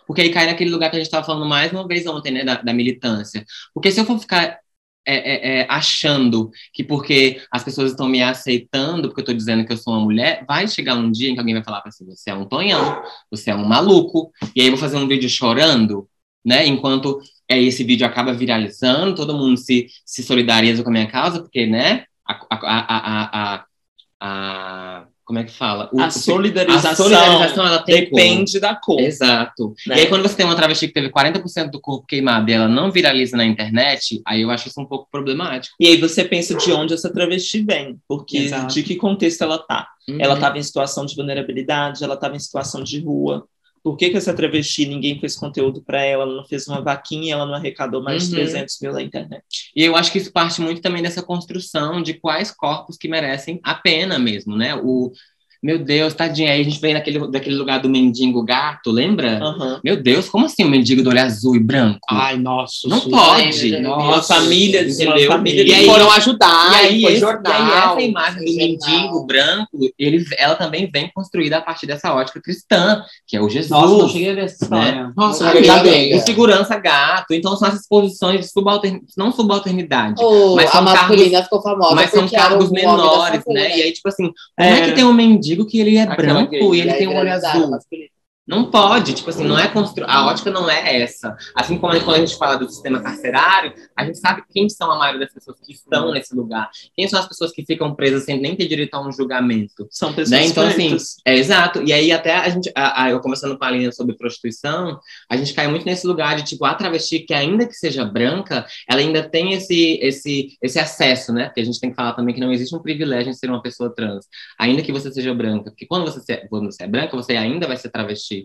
Porque aí cai naquele lugar que a gente estava falando mais uma vez ontem, né, da, da militância. Porque se eu for ficar é, é, é, achando que porque as pessoas estão me aceitando, porque eu estou dizendo que eu sou uma mulher, vai chegar um dia em que alguém vai falar para você, você é um tonhão, você é um maluco, e aí eu vou fazer um vídeo chorando, né, enquanto é, esse vídeo acaba viralizando, todo mundo se, se solidariza com a minha causa, porque, né, a, a, a, a, como é que fala? O- A solidarização, a solidarização ela depende da cor. Exato. né? E aí, quando você tem uma travesti que teve 40% do corpo queimado e ela não viraliza na internet, aí eu acho isso um pouco problemático. E aí você pensa de onde essa travesti vem, porque Exato. de que contexto ela tá. Ela Uhum. estava em situação de vulnerabilidade, ela estava em situação de rua. Por que, que essa travesti ninguém fez conteúdo para ela? Ela não fez uma vaquinha, ela não arrecadou mais de Uhum. 300 mil na internet. E eu acho que isso parte muito também dessa construção de quais corpos que merecem a pena mesmo, né? O meu Deus, tadinha, aí a gente vem naquele, daquele lugar do mendigo gato, lembra? Aham. Meu Deus, como assim o mendigo do olho azul e branco? Ai, nossa. não pode. Uma Nossa, família, entendeu? família E aí foram ajudar, E aí, foi esse- jornal. e essa imagem do Jornal. mendigo branco, ele, ela também vem construída a partir dessa ótica cristã, que é o Jesus. Nossa, não cheguei a ver essa história. Nossa, Amiga, ainda bem. O segurança gato. Então são essas posições de subaltern... não subalternidade. Ô, Mas a são masculina ficou famosa Mas são cargos menores, né? E aí, tipo assim, como é Era. que tem um mendigo que ele é Aquela branco e ele aí tem um olho azul? Não pode, tipo assim, não é constru... a ótica não é essa. Assim como quando a gente fala do sistema carcerário, a gente sabe quem são a maioria das pessoas que estão nesse lugar. Quem são as pessoas que ficam presas sem nem ter direito a um julgamento. São pessoas Né? Então, assim, é exato. E aí, até a gente, a, a- eu conversando com a Aline sobre prostituição, a gente cai muito nesse lugar de, tipo, a travesti, que ainda que seja branca, ela ainda tem esse, esse, esse acesso, né? Porque a gente tem que falar também que não existe um privilégio em ser uma pessoa trans, ainda que você seja branca. Porque quando você, se- quando você é branca, você ainda vai ser travesti.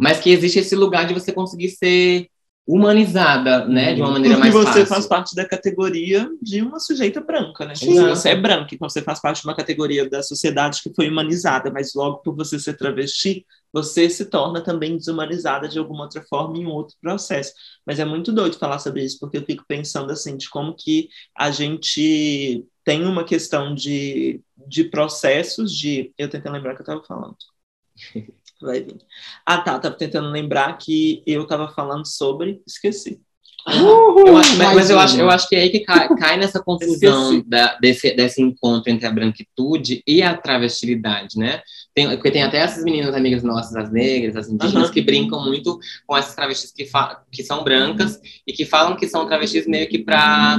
Mas que existe esse lugar de você conseguir ser humanizada, né? De uma maneira mais você fácil. faz parte da categoria de uma sujeita branca, né? Se Exato. você é branca, então você faz parte de uma categoria da sociedade que foi humanizada, mas logo por você ser travesti, você se torna também desumanizada de alguma outra forma em um outro processo. Mas é muito doido falar sobre isso, porque eu fico pensando assim, de como que a gente tem uma questão de, de processos de... Eu tentei lembrar o que eu estava falando. Vai vir. Ah, tá. Tava tentando lembrar que eu tava falando sobre. Esqueci. Eu acho- mas, mas eu, acho, eu acho que é aí que cai, cai nessa confusão da- desse, desse encontro entre a branquitude e a travestilidade, né? Tem, porque tem até essas meninas amigas nossas, as negras, as indígenas, Aham. que brincam muito com essas travestis que, que são brancas e que falam que são travestis meio que para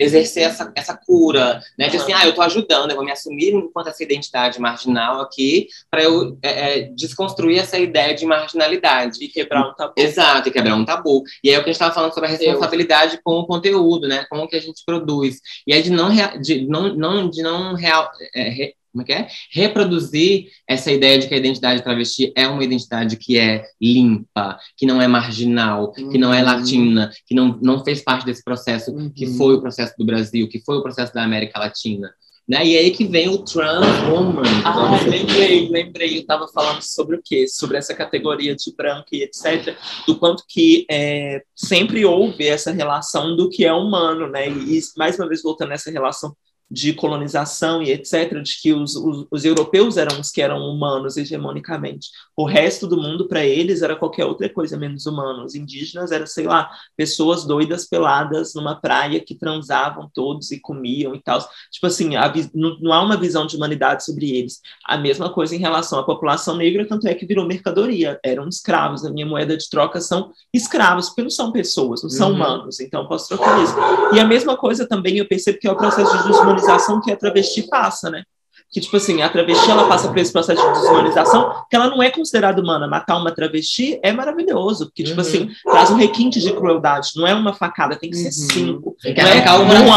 exercer essa, essa cura, né? De assim, ah, eu tô ajudando, eu vou me assumir enquanto essa identidade marginal aqui para eu é, é, desconstruir essa ideia de marginalidade. E quebrar um tabu. Exato, e quebrar um tabu. E aí o que a gente estava falando sobre a responsabilidade com o conteúdo, né? Com o que a gente produz. E aí de não, de não, não, de não real, é, re- como é que é? reproduzir essa ideia de que a identidade travesti é uma identidade que é limpa, que não é marginal, que não é Uhum. latina, que não, não fez parte desse processo que Uhum. foi o processo do Brasil, que foi o processo da América Latina. Né? E aí que vem o trans woman. Ah, lembrei, lembrei. Eu estava falando sobre o quê? Sobre essa categoria de branco e etc. Do quanto que é, sempre houve essa relação do que é humano, né? E, mais uma vez voltando nessa relação de colonização e etc., de que os, os, os europeus eram os que eram humanos hegemonicamente. O resto do mundo, para eles, era qualquer outra coisa menos humano. Os indígenas eram, sei lá, pessoas doidas peladas numa praia que transavam todos e comiam e tal. Tipo assim, a não, não há uma visão de humanidade sobre eles. A mesma coisa em relação à população negra, tanto é que virou mercadoria. Eram escravos. A minha moeda de troca são escravos, porque não são pessoas, não são Uhum. humanos. Então, posso trocar isso. E a mesma coisa também eu percebo que é o processo de desumanização que a travesti passa, né? Que, tipo assim, a travesti, ela passa por esse processo de desumanização, que ela não é considerada humana. Matar uma travesti é maravilhoso, porque, tipo Uhum. assim, traz um requinte de crueldade. Não é uma facada, tem que ser Uhum. cinco. Tem que Não é,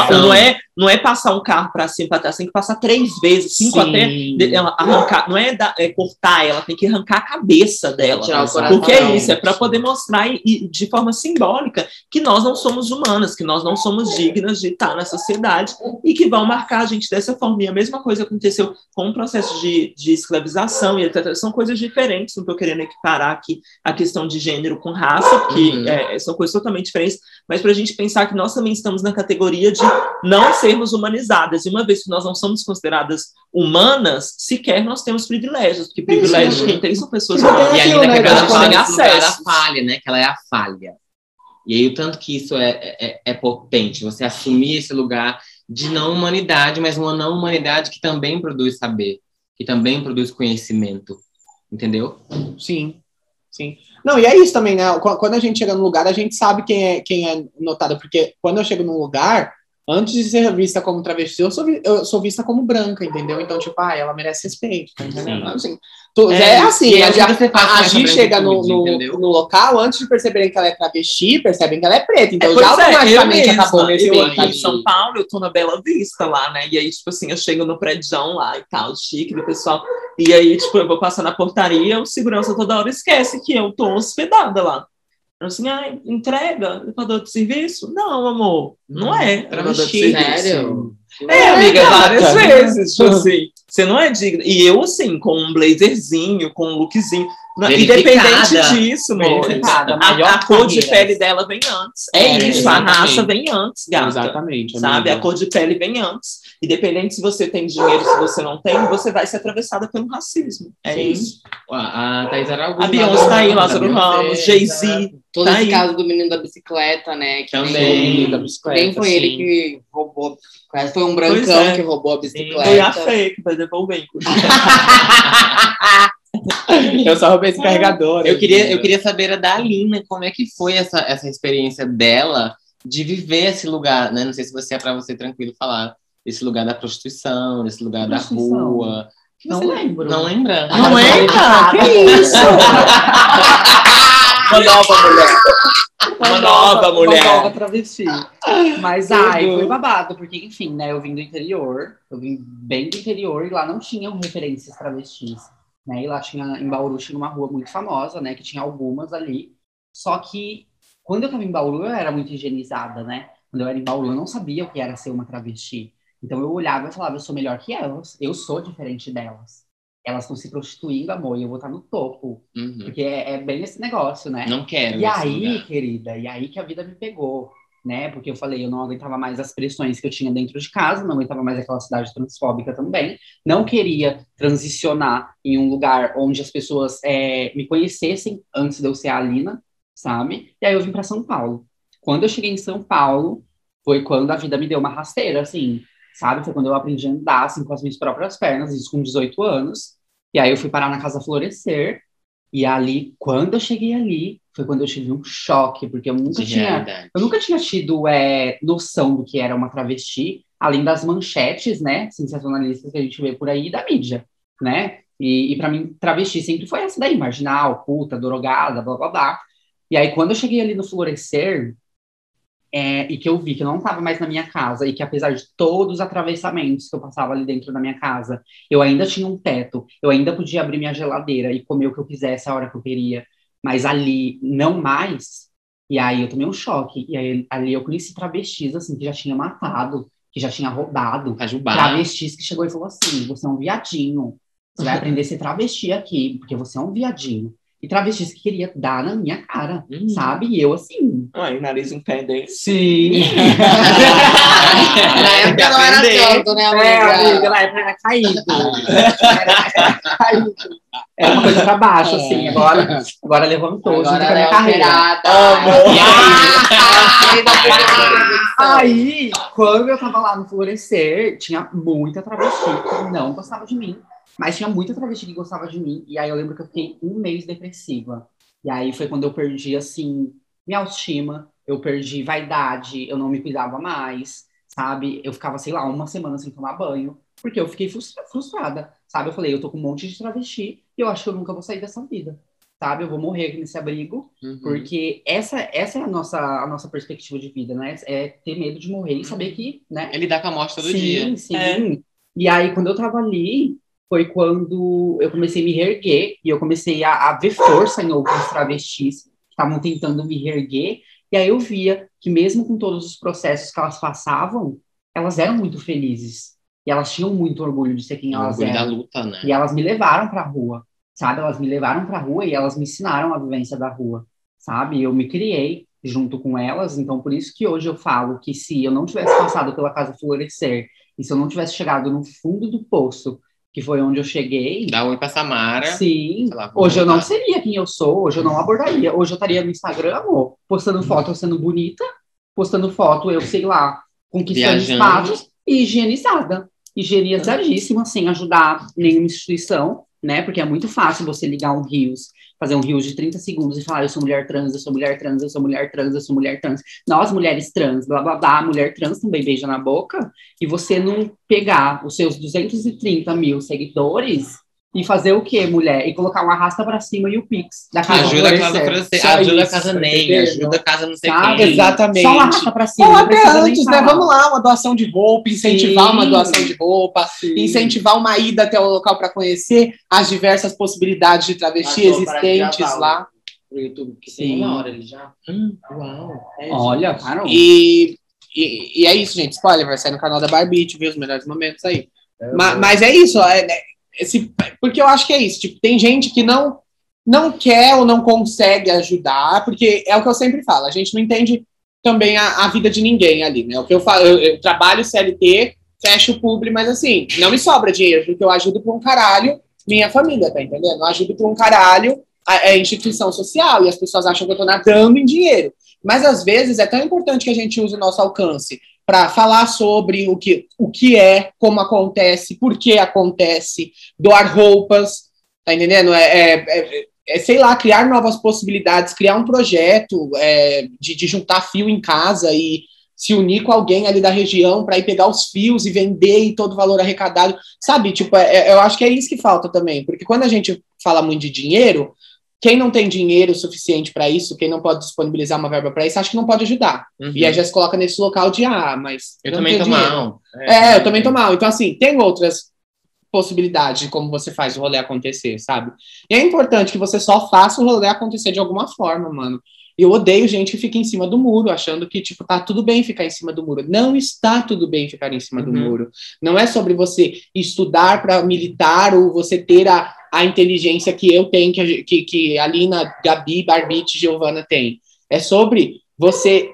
o não, é, não é passar um carro para cima, para trás, tem que passar três vezes, cinco até de- ela arrancar. Não é, dar- é cortar ela, tem que arrancar a cabeça dela. Tirar o coração. Porque é isso, é para poder mostrar e de forma simbólica que nós não somos humanas, que nós não somos dignas de estar na sociedade e que vão marcar a gente dessa forma. E a mesma coisa aconteceu com o processo de, de escravização e etc. São coisas diferentes, não estou querendo equiparar aqui a questão de gênero com raça, porque Uhum. é, são coisas totalmente diferentes, mas para a gente pensar que nós também estamos na categoria de não sermos humanizadas. E uma vez que nós não somos consideradas humanas, sequer nós temos privilégios, porque privilégios Sim. quem tem são pessoas Porque humanas. E aquilo, ainda né, quebrada que a acesso. falha, né? Que ela é a falha. E aí o tanto que isso é, é, é potente, você assumir esse lugar de não humanidade, mas uma não humanidade que também produz saber, que também produz conhecimento. Entendeu? Sim, sim. Não, e é isso também, né? Qu- Quando a gente chega no lugar, a gente sabe quem é, quem é notado, porque quando eu chego num lugar, antes de ser vista como travesti, eu sou, eu sou vista como branca, entendeu? Então, tipo, ah, ela merece respeito, tá entendendo? Sim. Assim, tu- É, é, assim, e é assim com a, a Gi chega no, no, no local, antes de perceberem que ela é travesti, percebem que ela é preta. Então, É, já é, automaticamente eu acabou nesse eu aqui em São Paulo, eu tô na Bela Vista lá, né? E aí, tipo assim, eu chego no prédio lá e tal, chique do pessoal. E aí, tipo, eu vou passar na portaria, o segurança toda hora esquece que eu tô hospedada lá. Eu assim, ah, entrega, elevador de serviço? Não, amor, não é. elevador de Travesti, serviço. Sério? É, amiga, várias vezes, tipo assim, você não é digna. E eu, assim, com um blazerzinho, com um lookzinho, independente disso, amor. A, maior a cor de pele dela vem antes. É, É, isso, a raça vem antes, gata. Exatamente. Sabe? amiga. A cor de pele vem antes. Independente se você tem dinheiro, se você não tem, você vai ser atravessada pelo racismo. É Sim. isso. A, a Thaís Araújo. A Beyoncé tá aí, Lázaro Ramos, Jay-Z. Todo Tá esse aí. caso do menino da bicicleta, né? Que Também. nem- da bicicleta, Nem foi sim. ele que roubou a bicicleta, foi um brancão é. que roubou a Foi a bicicleta. Fê que vai devolver, inclusive. Eu só roubei esse carregador. Eu queria, eu queria saber da Alina, como é que foi essa, essa experiência dela de viver esse lugar, né? Não sei se você é para você tranquilo falar esse lugar da prostituição, esse lugar da rua. Que Não você lembro. Não lembra? Não lembra? Ah, Que isso? Uma nova mulher. Uma nova mulher. Uma nova travesti. Mas, Tudo. ai, foi babado, porque, enfim, né, eu vim do interior, eu vim bem do interior, e lá não tinham referências travestis, né, e lá tinha, em Bauru tinha uma rua muito famosa, né, que tinha algumas ali, só que, quando eu tava em Bauru, eu era muito higienizada, né, quando eu era em Bauru, eu não sabia o que era ser uma travesti, então eu olhava e falava, eu sou melhor que elas, eu sou diferente delas. Elas estão se prostituindo, amor, e eu vou estar no topo. Uhum. Porque é, é bem esse negócio, né? Não quero. E aí, lugar. querida, e aí que a vida me pegou, né? Porque eu falei, eu não aguentava mais as pressões que eu tinha dentro de casa, não aguentava mais aquela cidade transfóbica também, não queria transicionar em um lugar onde as pessoas é, me conhecessem antes de eu ser a Alina, sabe? E aí eu vim para São Paulo. Quando eu cheguei em São Paulo, foi quando a vida me deu uma rasteira, assim, sabe? Foi quando eu aprendi a andar, assim, com as minhas próprias pernas, isso com 18 anos. E aí eu fui parar na Casa Florescer, e ali, quando eu cheguei ali, foi quando eu tive um choque, porque eu nunca tinha eu nunca tinha tido é, noção do que era uma travesti, além das manchetes, né, sensacionalistas que a gente vê por aí da mídia, né? E, e para mim, travesti sempre foi essa daí, marginal, puta, drogada, blá blá blá. E aí, quando eu cheguei ali no Florescer, é, e que eu vi que eu não estava mais na minha casa, e que apesar de todos os atravessamentos que eu passava ali dentro da minha casa, eu ainda tinha um teto, eu ainda podia abrir minha geladeira e comer o que eu quisesse a hora que eu queria, mas ali não mais. E aí eu tomei um choque. E aí ali eu conheci travestis, assim, que já tinha matado, que já tinha roubado. Cajubá. Travestis que chegou e falou assim: você é um viadinho. Você vai aprender a ser travesti aqui, porque você é um viadinho. E travestis que queria dar na minha cara, Hum. sabe? E eu assim. Ai, nariz em pé desse. Sim. Na época não era tanto, né, É, amiga? amiga, na época era caído. Era, caído. Era uma coisa pra baixo, assim. Agora, agora levantou, junto com a Agora minha é carreira. Ah, Aí, quando eu tava lá no Florescer, tinha muita travesti que não gostava de mim. Mas tinha muita travesti que gostava de mim. E aí eu lembro que eu fiquei um mês depressiva. E aí foi quando eu perdi, assim, minha autoestima. Eu perdi vaidade, eu não me cuidava mais, sabe? Eu ficava, sei lá, uma semana sem tomar banho. Porque eu fiquei frustra- frustrada, sabe? Eu falei, eu tô com um monte de travesti e eu acho que eu nunca vou sair dessa vida, sabe? Eu vou morrer aqui nesse abrigo. Uhum. Porque essa, essa é a nossa, a nossa perspectiva de vida, né? É ter medo de morrer e saber que, né? É lidar com a morte todo sim, dia. sim. É. E aí, quando eu tava ali, foi quando eu comecei a me reerguer e eu comecei a, a ver força em outros travestis que estavam tentando me reerguer. E aí eu via que mesmo com todos os processos que elas passavam, elas eram muito felizes. E elas tinham muito orgulho de ser quem elas orgulho da eram. luta, né? E elas me levaram pra rua, sabe? Elas me levaram pra rua e elas me ensinaram a vivência da rua, sabe? Eu me criei junto com elas, então por isso que hoje eu falo que se eu não tivesse passado pela Casa Florescer e se eu não tivesse chegado no fundo do poço, que foi onde eu cheguei, Dá oi pra Samara. sim, lá, hoje eu não seria quem eu sou, hoje eu não abordaria, hoje eu estaria no Instagram, amor, postando foto eu sendo bonita, postando foto eu, sei lá, conquistando Viajando. espaços e higienizada, higienizadíssima, sem ajudar nenhuma instituição, né? Porque é muito fácil você ligar um rios, fazer um rios de 30 segundos e falar eu sou mulher trans, eu sou mulher trans, eu sou mulher trans, eu sou mulher trans. Nós, mulheres trans, blá blá blá, mulher trans também beija na boca, e você não pegar os seus 230 mil seguidores e fazer o quê, mulher? E colocar um arrasta pra cima e o Pix da casa ajuda a casa. Florescer, Só ajuda a casa tá NEM, ajuda a casa não sei Sabe? quem. Exatamente. Só um arrasta pra cima. Ou até antes, né? Vamos lá, uma doação de roupa, incentivar Sim. uma doação de roupa, incentivar uma ida até o local para conhecer as diversas possibilidades de travesti para existentes gravar lá. Pro YouTube, que Sim. tem uma hora ele já. Hum, uau. É, Olha, cara. E, e, e é isso, gente. Spoiler, vai sair no canal da Barbie, ver os melhores momentos aí. Ma- Mas, é isso, ó, é- é- esse, porque eu acho que é isso. Tipo, tem gente que não, não quer ou não consegue ajudar, porque é o que eu sempre falo, a gente não entende também a, a vida de ninguém ali, né? O que eu falo, eu, eu trabalho CLT, fecho o publi, mas assim, não me sobra dinheiro, porque eu ajudo pra um caralho minha família, tá entendendo? Eu ajudo pra um caralho a, a instituição social, e as pessoas acham que eu tô nadando em dinheiro. Mas às vezes é tão importante que a gente use o nosso alcance para falar sobre o que, o que é, como acontece, por que acontece, doar roupas, Tá entendendo? É, é, é, é, sei lá, criar novas possibilidades, criar um projeto é, de, de juntar fio em casa e se unir com alguém ali da região para ir pegar os fios e vender e todo o valor arrecadado. Sabe, tipo, é, é, eu acho que é isso que falta também, porque quando a gente fala muito de dinheiro, quem não tem dinheiro suficiente para isso, quem não pode disponibilizar uma verba para isso, acho que não pode ajudar. Uhum. E aí já se coloca nesse local de, ah, mas. Eu também tô dinheiro. mal. É, eu também tô mal. Então, assim, tem outras possibilidades de como você faz o rolê acontecer, sabe? E é importante que você só faça o rolê acontecer de alguma forma, mano. Eu odeio gente que fica em cima do muro, achando que, tipo, tá tudo bem ficar em cima do muro. Não está tudo bem ficar em cima do Uhum. muro. Não é sobre você estudar para militar ou você ter a, a inteligência que eu tenho, que, que, que a Lina, Gabi, Barbite, Giovana tem. É sobre você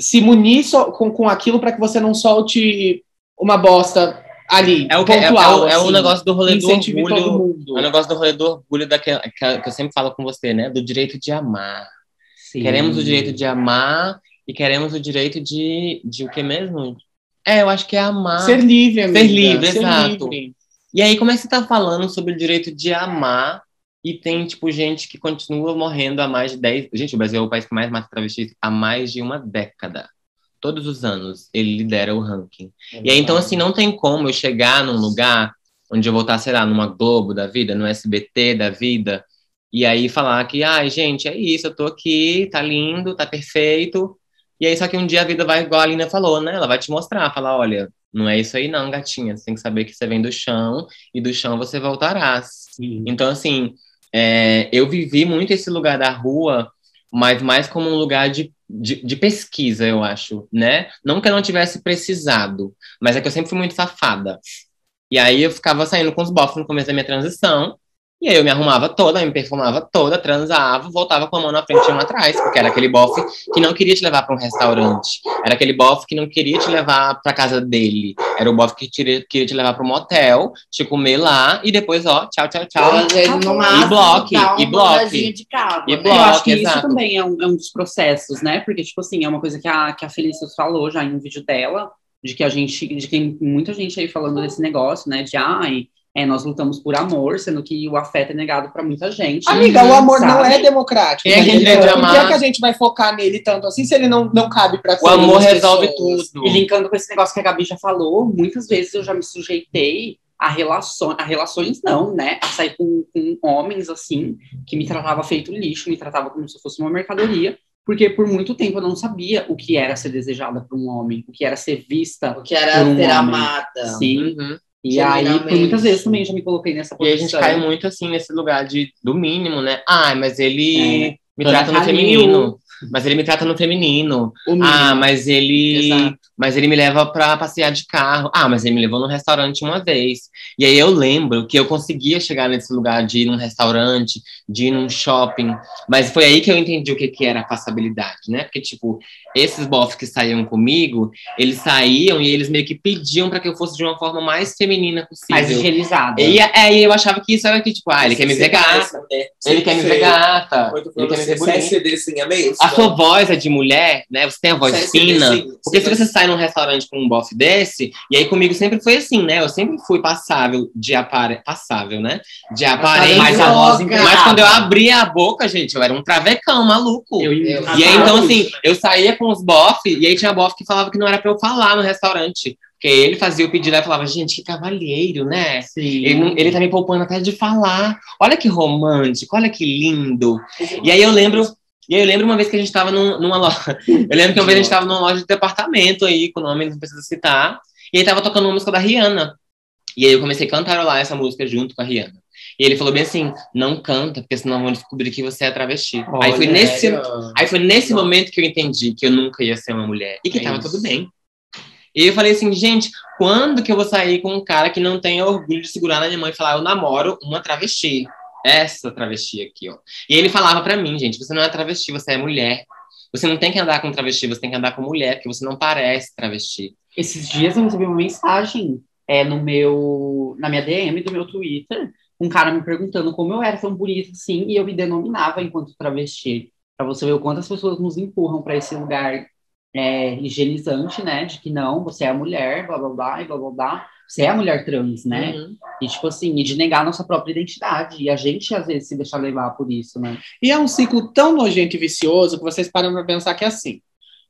se munir só com, com aquilo para que você não solte uma bosta ali. É o, que, é, é pontual, o, é o assim. negócio do rolê do orgulho. É o negócio do rolê do orgulho daquela, que, que eu sempre falo com você, né? Do direito de amar. Sim. Queremos o direito de amar e queremos o direito de, de o que mesmo? É, eu acho que é amar. Ser livre, amiga. Ser livre, exato. livre. E aí, como é que você tá falando sobre o direito de amar e tem, tipo, gente que continua morrendo há mais de 10... Gente, o Brasil é o país que mais mata travestis há mais de uma década. Todos os anos, ele lidera o ranking. E aí, então, assim, não tem como eu chegar num lugar onde eu vou estar, sei lá, numa Globo da vida, no SBT da vida, e aí falar que, ai, gente, é isso, eu tô aqui, tá lindo, tá perfeito. E aí, só que um dia a vida vai, igual a Alina falou, né? Ela vai te mostrar, falar, olha, não é isso aí não, gatinha. Você tem que saber que você vem do chão e do chão você voltarás. Sim. Então, assim, é, eu vivi muito esse lugar da rua, mas mais como um lugar de, de, de pesquisa, eu acho, né? Não que eu não tivesse precisado, mas é que eu sempre fui muito safada. E aí eu ficava saindo com os bofs no começo da minha transição, e aí eu me arrumava toda, me perfumava toda, transava, voltava com a mão na frente e uma atrás, porque era aquele bofe que não queria te levar para um restaurante, era aquele bofe que não queria te levar para casa dele, era o bofe que queria, queria te levar para um motel, te comer lá e depois, ó, tchau, tchau, tchau. Às vezes, no máximo, bloque, dá uma e bloque. de E né? bloque. Eu acho que isso exato. também é um, é um dos processos, né? Porque, tipo assim, é uma coisa que a, que a Felícia falou já em um vídeo dela, de que a gente, de que tem muita gente aí falando desse negócio, né? De ai, é, nós lutamos por amor, sendo que o afeto é negado pra muita gente. Amiga, o amor não sabe? é democrático. Quem é que deve Por que, amar? que a gente vai focar nele tanto assim se ele não, não cabe para O amor resolve tudo. E linkando com esse negócio que a Gabi já falou, muitas vezes eu já me sujeitei a relações, a relações não, né? A sair com, com homens assim, que me tratava feito lixo, me tratava como se eu fosse uma mercadoria, porque por muito tempo eu não sabia o que era ser desejada por um homem, o que era ser vista. O que era Por um ser homem. amada. Sim. Uhum. E aí, por muitas vezes também já me coloquei nessa E posição. aí a gente cai muito assim nesse lugar de do mínimo, né? Ah, mas ele É. me trata no feminino. Mas ele me trata no feminino. Ah, mas ele, Exato. mas ele me leva pra passear de carro. Ah, mas ele me levou num restaurante uma vez. E aí eu lembro que eu conseguia chegar nesse lugar de ir num restaurante, de ir num shopping. Mas foi aí que eu entendi o que, que era passabilidade, né? Porque, tipo, esses bofs que saíam comigo, eles saíam e eles meio que pediam pra que eu fosse de uma forma mais feminina possível. mais higienizada. E aí eu achava que isso era que, tipo, ah, ele quer me ver gata. Ele quer me ver gata. Ele quer me ver bonita. Mesmo? A sua voz é de mulher, né? Você tem a voz fina. Porque se você sai num restaurante com um bofe desse, e aí comigo sempre foi assim, né? Eu sempre fui passável de aparência. Passável, né? De aparência. Mas a voz Mas quando eu abria a boca, gente, eu era um travecão maluco. E aí, então, assim, eu saía com os bof, e aí tinha bof que falava que não era pra eu falar no restaurante. Porque ele fazia o pedido e falava, gente, que cavalheiro, né? Sim. Ele, não- ele tá me poupando até de falar. Olha que romântico, olha que lindo. E aí eu lembro. E aí eu lembro uma vez que a gente tava num- numa loja. Eu lembro que uma vez a gente tava numa loja de departamento aí, com o nome não precisa citar. E aí tava tocando uma música da Rihanna. E aí eu comecei a cantarolar essa música junto com a Rihanna. E ele falou bem assim: não canta, porque senão vão descobrir que você é travesti. aí foi Olha, nesse? Aí foi nesse momento que eu entendi que eu nunca ia ser uma mulher e que É tava isso. tudo bem. E eu falei assim, gente, quando que eu vou sair com um cara que não tenha orgulho de segurar na minha mão e falar, eu namoro uma travesti? Essa travesti aqui, ó. E ele falava pra mim, gente, você não é travesti, você é mulher. Você não tem que andar com travesti, você tem que andar com mulher, porque você não parece travesti. Esses dias eu recebi uma mensagem é, no meu, na minha DM do meu Twitter, um cara me perguntando como eu era tão bonita assim, e eu me denominava enquanto travesti. Pra você ver o quanto as pessoas nos empurram pra esse lugar é, higienizante, né? De que não, você é a mulher, blá blá blá, e blá blá blá. Você é a mulher trans, né? Uhum. E, tipo assim, e de negar a nossa própria identidade. E a gente, às vezes, se deixar levar por isso, né? E é um ciclo tão nojento e vicioso que vocês param para pensar que é assim.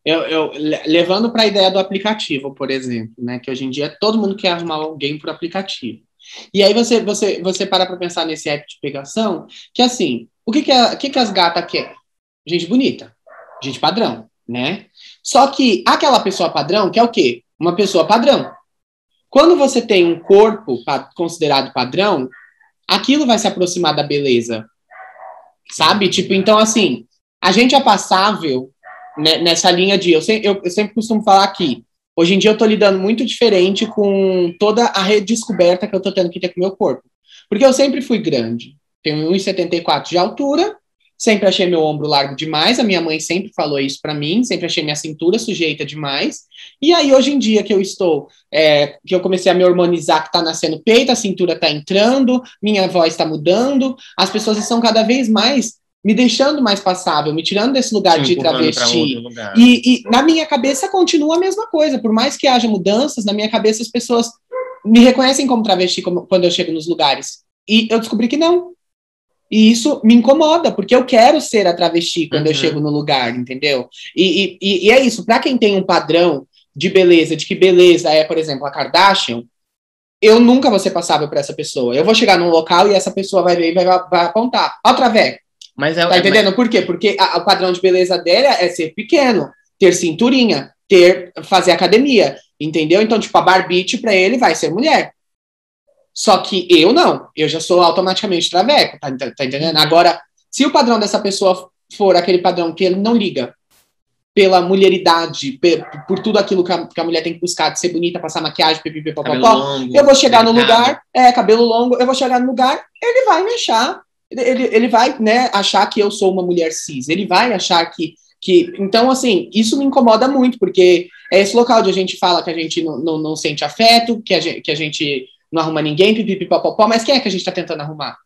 Eu, eu le- levando para a ideia do aplicativo, por exemplo, né? Que hoje em dia todo mundo quer arrumar alguém por aplicativo. E aí você você você para para pensar nesse app de pegação, que assim, o que que, a- que, que as gatas querem? Gente bonita, gente padrão, né? Só que aquela pessoa padrão quer o quê? Uma pessoa padrão. Quando você tem um corpo considerado padrão, aquilo vai se aproximar da beleza. Sabe? Tipo, então assim, a gente é passável né, nessa linha de. Eu, se- eu- eu sempre costumo falar aqui. Hoje em dia eu tô lidando muito diferente com toda a redescoberta que eu tô tendo que ter com o meu corpo. Porque eu sempre fui grande. Tenho 1,74 de altura, sempre achei meu ombro largo demais. A minha mãe sempre falou isso pra mim, sempre achei minha cintura sujeita demais. E aí, hoje em dia que eu estou, é, que eu comecei a me hormonizar, que tá nascendo peito, a cintura tá entrando, minha voz tá mudando, as pessoas estão cada vez mais me deixando mais passável, me tirando desse lugar de travesti. lugar. E, e na minha cabeça continua a mesma coisa. Por mais que haja mudanças, na minha cabeça as pessoas me reconhecem como travesti como- quando eu chego nos lugares. E eu descobri que não. E isso me incomoda, porque eu quero ser a travesti quando eu Uhum. chego no lugar, entendeu? E, e- e- é isso, para quem tem um padrão de beleza, de que beleza é, por exemplo, a Kardashian, eu nunca vou ser passável para essa pessoa. Eu vou chegar num local e essa pessoa vai ver e vai, vai apontar. Ó, Traveco, Mas é, Tá é- entendendo por quê? Porque a- o padrão de beleza dela é ser pequeno, ter cinturinha, ter fazer academia, entendeu? Então, tipo, a Barbite pra ele vai ser mulher. Só que eu não, eu já sou automaticamente traveco, tá, tá- tá entendendo? Agora, se o padrão dessa pessoa for aquele padrão que ele não liga pela mulheridade, pe- por tudo aquilo que a, que a mulher tem que buscar, de ser bonita, passar maquiagem, pipipi, longo, eu vou chegar no lugar, é, cabelo longo, eu vou chegar no lugar, ele vai me achar, ele, ele, vai, né, achar que eu sou uma mulher cis, ele vai achar que, que, então, assim, isso me incomoda muito, porque é esse local onde a gente fala que a gente não, não, não sente afeto, que a gente, que a gente não arruma ninguém, pipipipopopó, mas quem é que a gente tá tentando arrumar?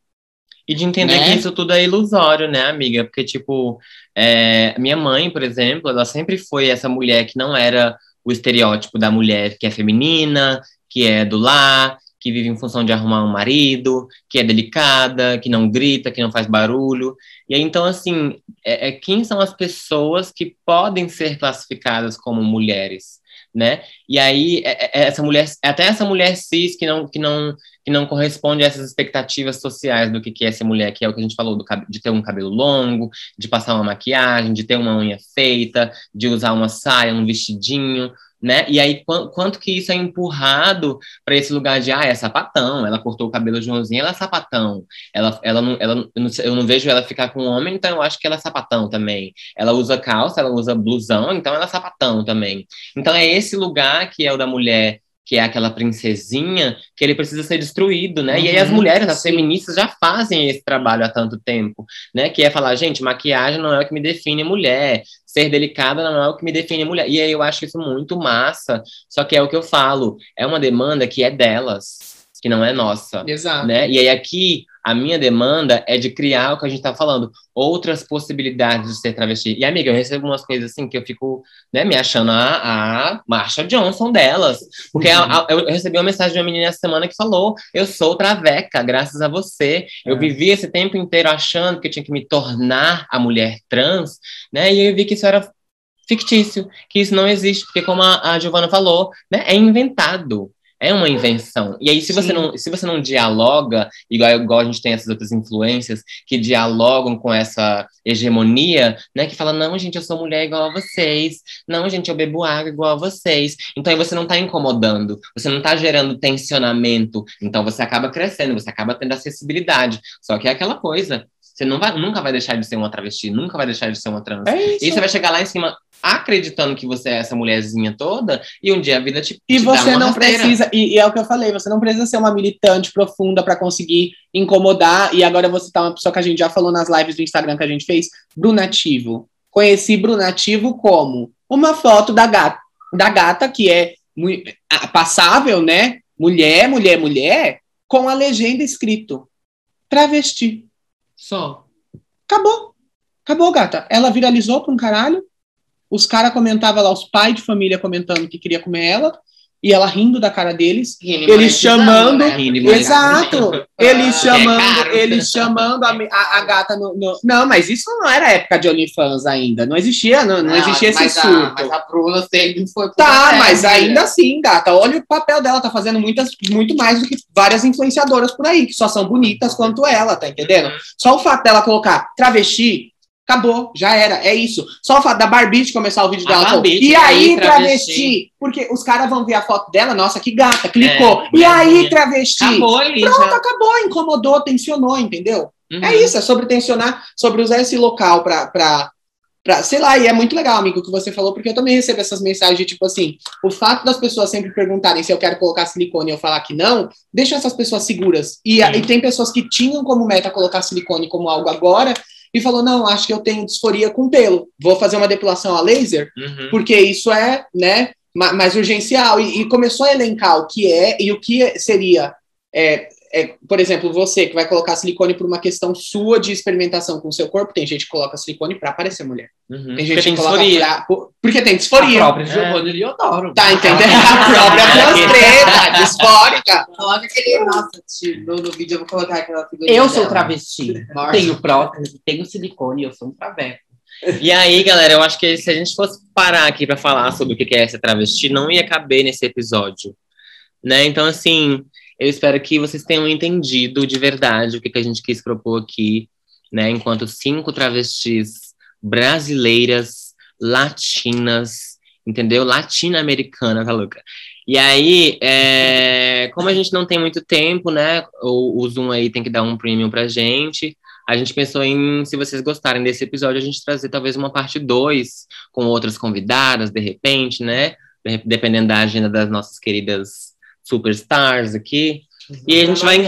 E de entender Né? que isso tudo é ilusório, né, amiga? Porque, tipo, é, minha mãe, por exemplo, ela sempre foi essa mulher que não era o estereótipo da mulher que é feminina, que é do lar, que vive em função de arrumar um marido, que é delicada, que não grita, que não faz barulho. E aí, então, assim, é, é quem são as pessoas que podem ser classificadas como mulheres, né? E aí, é- é- essa mulher, até essa mulher cis que não, que não que não corresponde a essas expectativas sociais do que, que é ser mulher, que é o que a gente falou, do, de ter um cabelo longo, de passar uma maquiagem, de ter uma unha feita, de usar uma saia, um vestidinho, né? E aí, quan- quanto que isso é empurrado para esse lugar de, ah, é sapatão, ela cortou o cabelo onzinha, ela é sapatão. Ela, ela não, ela, eu não sei- eu não vejo ela ficar com um homem, então eu acho que ela é sapatão também. Ela usa calça, ela usa blusão, então ela é sapatão também. Então é esse lugar que é o da mulher que é aquela princesinha, que ele precisa ser destruído, né? e aí as Uhum, mulheres, as sim. feministas, já fazem esse trabalho há tanto tempo, né? Que é falar, gente, maquiagem não é o que me define mulher, ser delicada não é o que me define mulher. E aí eu acho isso muito massa, só que é o que eu falo, é uma demanda que é delas, que não é nossa Exato. né? E aí aqui a minha demanda é de criar o que a gente tá falando, outras possibilidades de ser travesti. E amiga, eu recebo umas coisas assim que eu fico, né, me achando a, a Marsha Johnson delas, porque a- a- eu recebi uma mensagem de uma menina essa semana que falou: "Eu sou traveca, graças a você. Eu É. vivi esse tempo inteiro achando que eu tinha que me tornar a mulher trans, né? E eu vi que isso era fictício, que isso não existe, porque como a, a Giovana falou, né, é inventado. É uma invenção. E aí, se você, Sim. não, se você não dialoga, igual, igual a gente tem essas outras influências que dialogam com essa hegemonia, né? Que fala, não, gente, eu sou mulher igual a vocês. Não, gente, eu bebo água igual a vocês. Então aí você não tá incomodando, você não tá gerando tensionamento. Então você acaba crescendo, você acaba tendo acessibilidade. Só que é aquela coisa. Você não vai, nunca vai deixar de ser uma travesti, nunca vai deixar de ser uma trans. É isso. E você vai chegar lá em cima acreditando que você é essa mulherzinha toda, e um dia a vida te, E te dá você não rasteira. precisa, e, e é o que eu falei, você não precisa ser uma militante profunda para conseguir incomodar. E agora você tá uma pessoa que a gente já falou nas lives do Instagram que a gente fez, Brunativo. Conheci Brunativo como uma foto da gata, da gata que é passável, né? Mulher, mulher, mulher, com a legenda escrito travesti. Só. Acabou. Acabou, gata. Ela viralizou pra um caralho. Os caras comentavam lá, os pais de família comentando que queria comer ela. E ela rindo da cara deles, Eles chamando- né? Exato. Ele chamando, caro. ele chamando a, a- a gata no, no- Não, mas isso não era época de OnlyFans ainda. Não existia, não, não existia esse mas a- surto. mas a Bruna sempre foi Tá, processo, mas né? ainda assim, gata, olha o papel dela, tá fazendo muitas, muito mais do que várias influenciadoras por aí, que só são bonitas quanto ela, tá entendendo? Só o fato dela colocar travesti, acabou, já era, é isso. Só da Barbie começar o vídeo dela, Barbie, e e aí, travesti? travesti? Porque os caras vão ver a foto dela, nossa, que gata, clicou. É, e aí, travesti? Acabou ali. Pronto, já. acabou, incomodou, tensionou, entendeu? Uhum. É isso, é sobre tensionar, sobre usar esse local pra, pra, pra. Sei lá, e é muito legal, amigo, o que você falou, porque eu também recebo essas mensagens de tipo assim: o fato das pessoas sempre perguntarem se eu quero colocar silicone e eu falar que não, deixa essas pessoas seguras. E, e tem pessoas que tinham como meta colocar silicone como algo agora e falou: não, acho que eu tenho disforia com pelo, vou fazer uma depilação a laser, Uhum. porque isso é, né, ma- mais urgencial. E, e começou a elencar o que é e o que seria, é, é, por exemplo, você que vai colocar silicone por uma questão sua de experimentação com o seu corpo. Tem gente que coloca silicone pra parecer mulher. Uhum. Tem Porque gente tem que coloca pra, por- porque tem A disforia. própria Giovanna Leodoro. Tá entendendo? A própria transtreta, disfórica. Coloca aquele. Nossa, tio, no, no vídeo eu vou colocar aquela figurinha. Eu sou dela. travesti. Tenho prótese, tenho silicone, eu sou um traveco. E aí, galera, eu acho que se a gente fosse parar aqui pra falar sobre o que é ser travesti, não ia caber nesse episódio, né? Então, assim, eu espero que vocês tenham entendido de verdade o que, que a gente quis propor aqui, né? Enquanto cinco travestis brasileiras, latinas, entendeu? Latino-americana, tá louca? E aí, é, como a gente não tem muito tempo, né? O, o Zoom aí tem que dar um premium pra gente. A gente pensou em, se vocês gostarem desse episódio, a gente trazer talvez uma parte 2 com outras convidadas, de repente, né? De- Dependendo da agenda das nossas queridas superstars aqui. E a gente vai,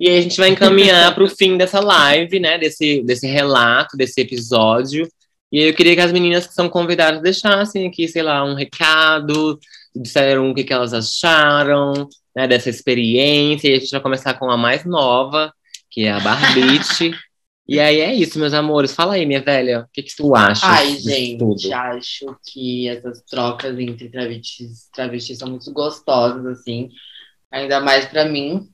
e aí a gente vai encaminhar para o fim dessa live, né? Desse, desse relato, desse episódio. E eu queria que as meninas que são convidadas deixassem aqui, sei lá, um recado, disseram o que, que elas acharam né, dessa experiência. E a gente vai começar com a mais nova, que é a Barbite. E aí é isso, meus amores. Fala aí, minha velha. O que, que tu acha? Ai, gente, tudo? acho que essas trocas entre travestis, travestis são muito gostosas, assim. Ainda mais pra mim,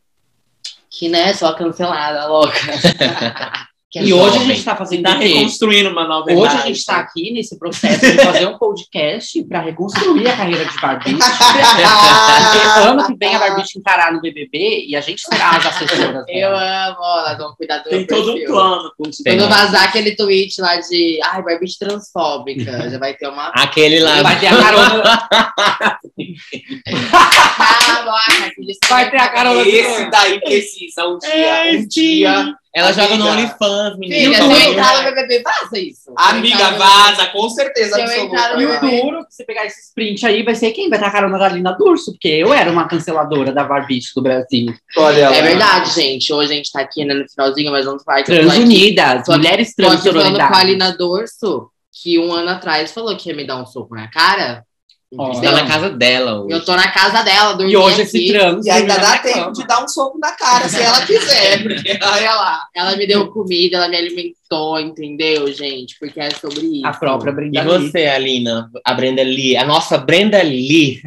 que, né, a cancelada, louca. Que é E hoje a jovem. gente tá fazendo Tá reconstruindo uma nova Hoje a gente tá aqui nesse processo de fazer um podcast para reconstruir a carreira de Barbite. Porque ano que vem a Barbite encarar no BBB e a gente será as assessoras Eu amo, elas vão cuidar do Tem todo um plano. Quando vazar aquele tweet lá de ai, Barbie transfóbica, já vai ter uma. Aquele lá. Vai ter a carona. Aquele Vai ter a carona Esse daí precisa um dia, um dia. Ela joga no Amiga. OnlyFans, menina. Filha, se eu entrar no BBB, vaza isso. Se Amiga, vaza, com certeza Se eu absoluta. entrar no E o duro, você pegar esse sprint aí, vai ser quem? Vai ter a carona da Lina Durso, porque eu era uma canceladora da Barbite do Brasil. Olha É verdade, gente. Hoje a gente tá aqui né, no finalzinho, mas vamos falar tô Transunidas, Tô aqui- mulheres Tô aqui falando com a. Alina Dorso, que um ano atrás falou que ia me dar um soco na cara. Ó, Você tá na casa dela hoje. Eu tô na casa dela, dormindo E hoje aqui. esse trans. E ainda dá tempo cama. de dar um soco na cara, se ela quiser, porque olha lá. Ela me deu comida, ela me alimentou, entendeu, gente? Porque é sobre isso. A própria E Brenda Lee. você, Alina, a Brenda Lee, a nossa Brenda Lee,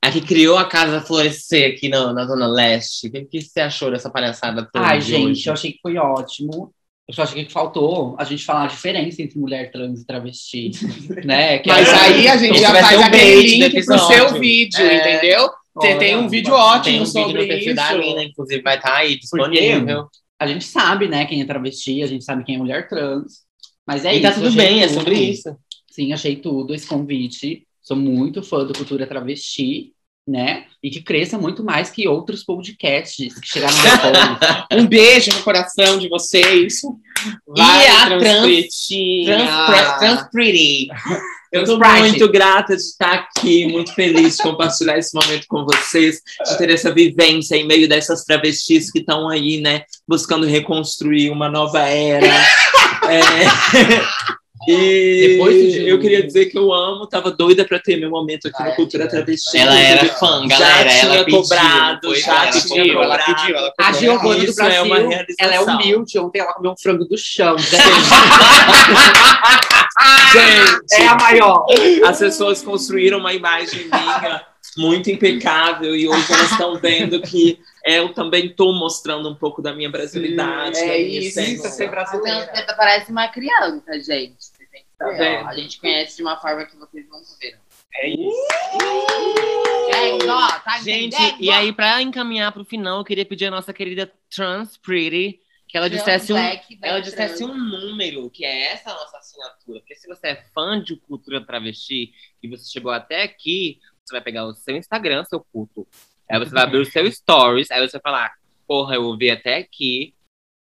a que criou a Casa Florescer aqui na, na Zona Leste. O que, que você achou dessa palhaçada toda? Ai, de gente, hoje? eu achei que foi ótimo. Eu só achei que faltou a gente falar a diferença entre mulher trans e travesti, né? Que Mas é- aí a gente já vai faz o aquele link pro seu vídeo, É. entendeu? Você Olha, tem um vídeo Tem ótimo um vídeo sobre no perfil da isso. Alina, inclusive vai estar aí disponível. A gente sabe, né, quem é travesti, a gente sabe quem é mulher trans. Mas é e isso. tá tudo bem, é tudo. sobre isso. Sim, achei tudo esse convite. Sou muito fã do Cultura Travesti, né? E que cresça muito mais que outros podcasts que chegaram depois. Um beijo no coração de vocês. e a trans, trans. Eu Sprite. muito grata de estar aqui, muito feliz de compartilhar esse momento com vocês, de ter essa vivência em meio dessas travestis que estão aí, né, buscando reconstruir uma nova era. É, E Depois dilúvio. eu queria dizer que eu amo, tava doida pra ter meu momento aqui Ai, no Cultura que Travesti. Ela era fã, já galera. tinha ela pediu, cobrado, foi, já ela tinha pediu, ela cobrado. pediu, ela A cobrou. Giovana do Isso é uma Brasil, realização. ela é humilde. Ontem ela comeu um frango do chão. Gente, é a maior. as pessoas construíram uma imagem minha muito impecável e hoje elas estão vendo que eu também estou mostrando um pouco da minha brasilidade. É da minha isso, isso é ser A brasileira. Transpreta parece uma criança, gente. Tá ó. A gente conhece de uma forma que vocês não ver. É isso. Gente, ó, tá Gente, entendendo? e aí, pra encaminhar pro final, eu queria pedir a nossa querida Trans Pretty que ela dissesse um, ela dissesse um número, que é essa a nossa assinatura. Porque se você é fã de cultura travesti e você chegou até aqui, você vai pegar o seu Instagram, seu culto. Aí você vai abrir o seu stories, aí você vai falar, porra, eu ouvi até aqui,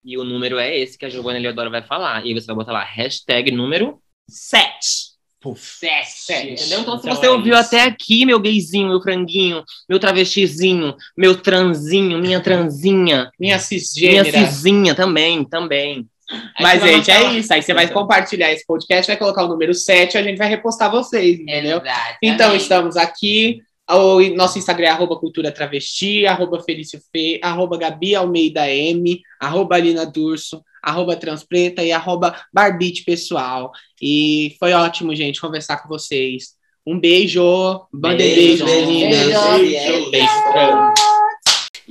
e o número é esse que a Giovanna Eleodoro vai falar. E você vai botar lá, hashtag número Sete. Sete. Entendeu? Então, se Então você é ouviu isso. até aqui, meu gayzinho, meu franguinho, meu travestizinho, meu transinho, minha transinha, Minha minha cisgênera. cisinha também, também. Aí Mas, gente, é isso. Aí você vai Então. compartilhar esse podcast, vai colocar o número 7 e a gente vai repostar vocês, entendeu? Exatamente. Então, estamos aqui. O nosso Instagram é arroba cultura travesti, arroba Felício Fê, arroba Gabi Almeida M, arroba Alina Durso, arroba Transpreta e arroba Barbite Pessoal. E foi ótimo, gente, conversar com vocês. Um beijo. Bande Beijo, beijo, meninas. beijo. Beijo. beijo.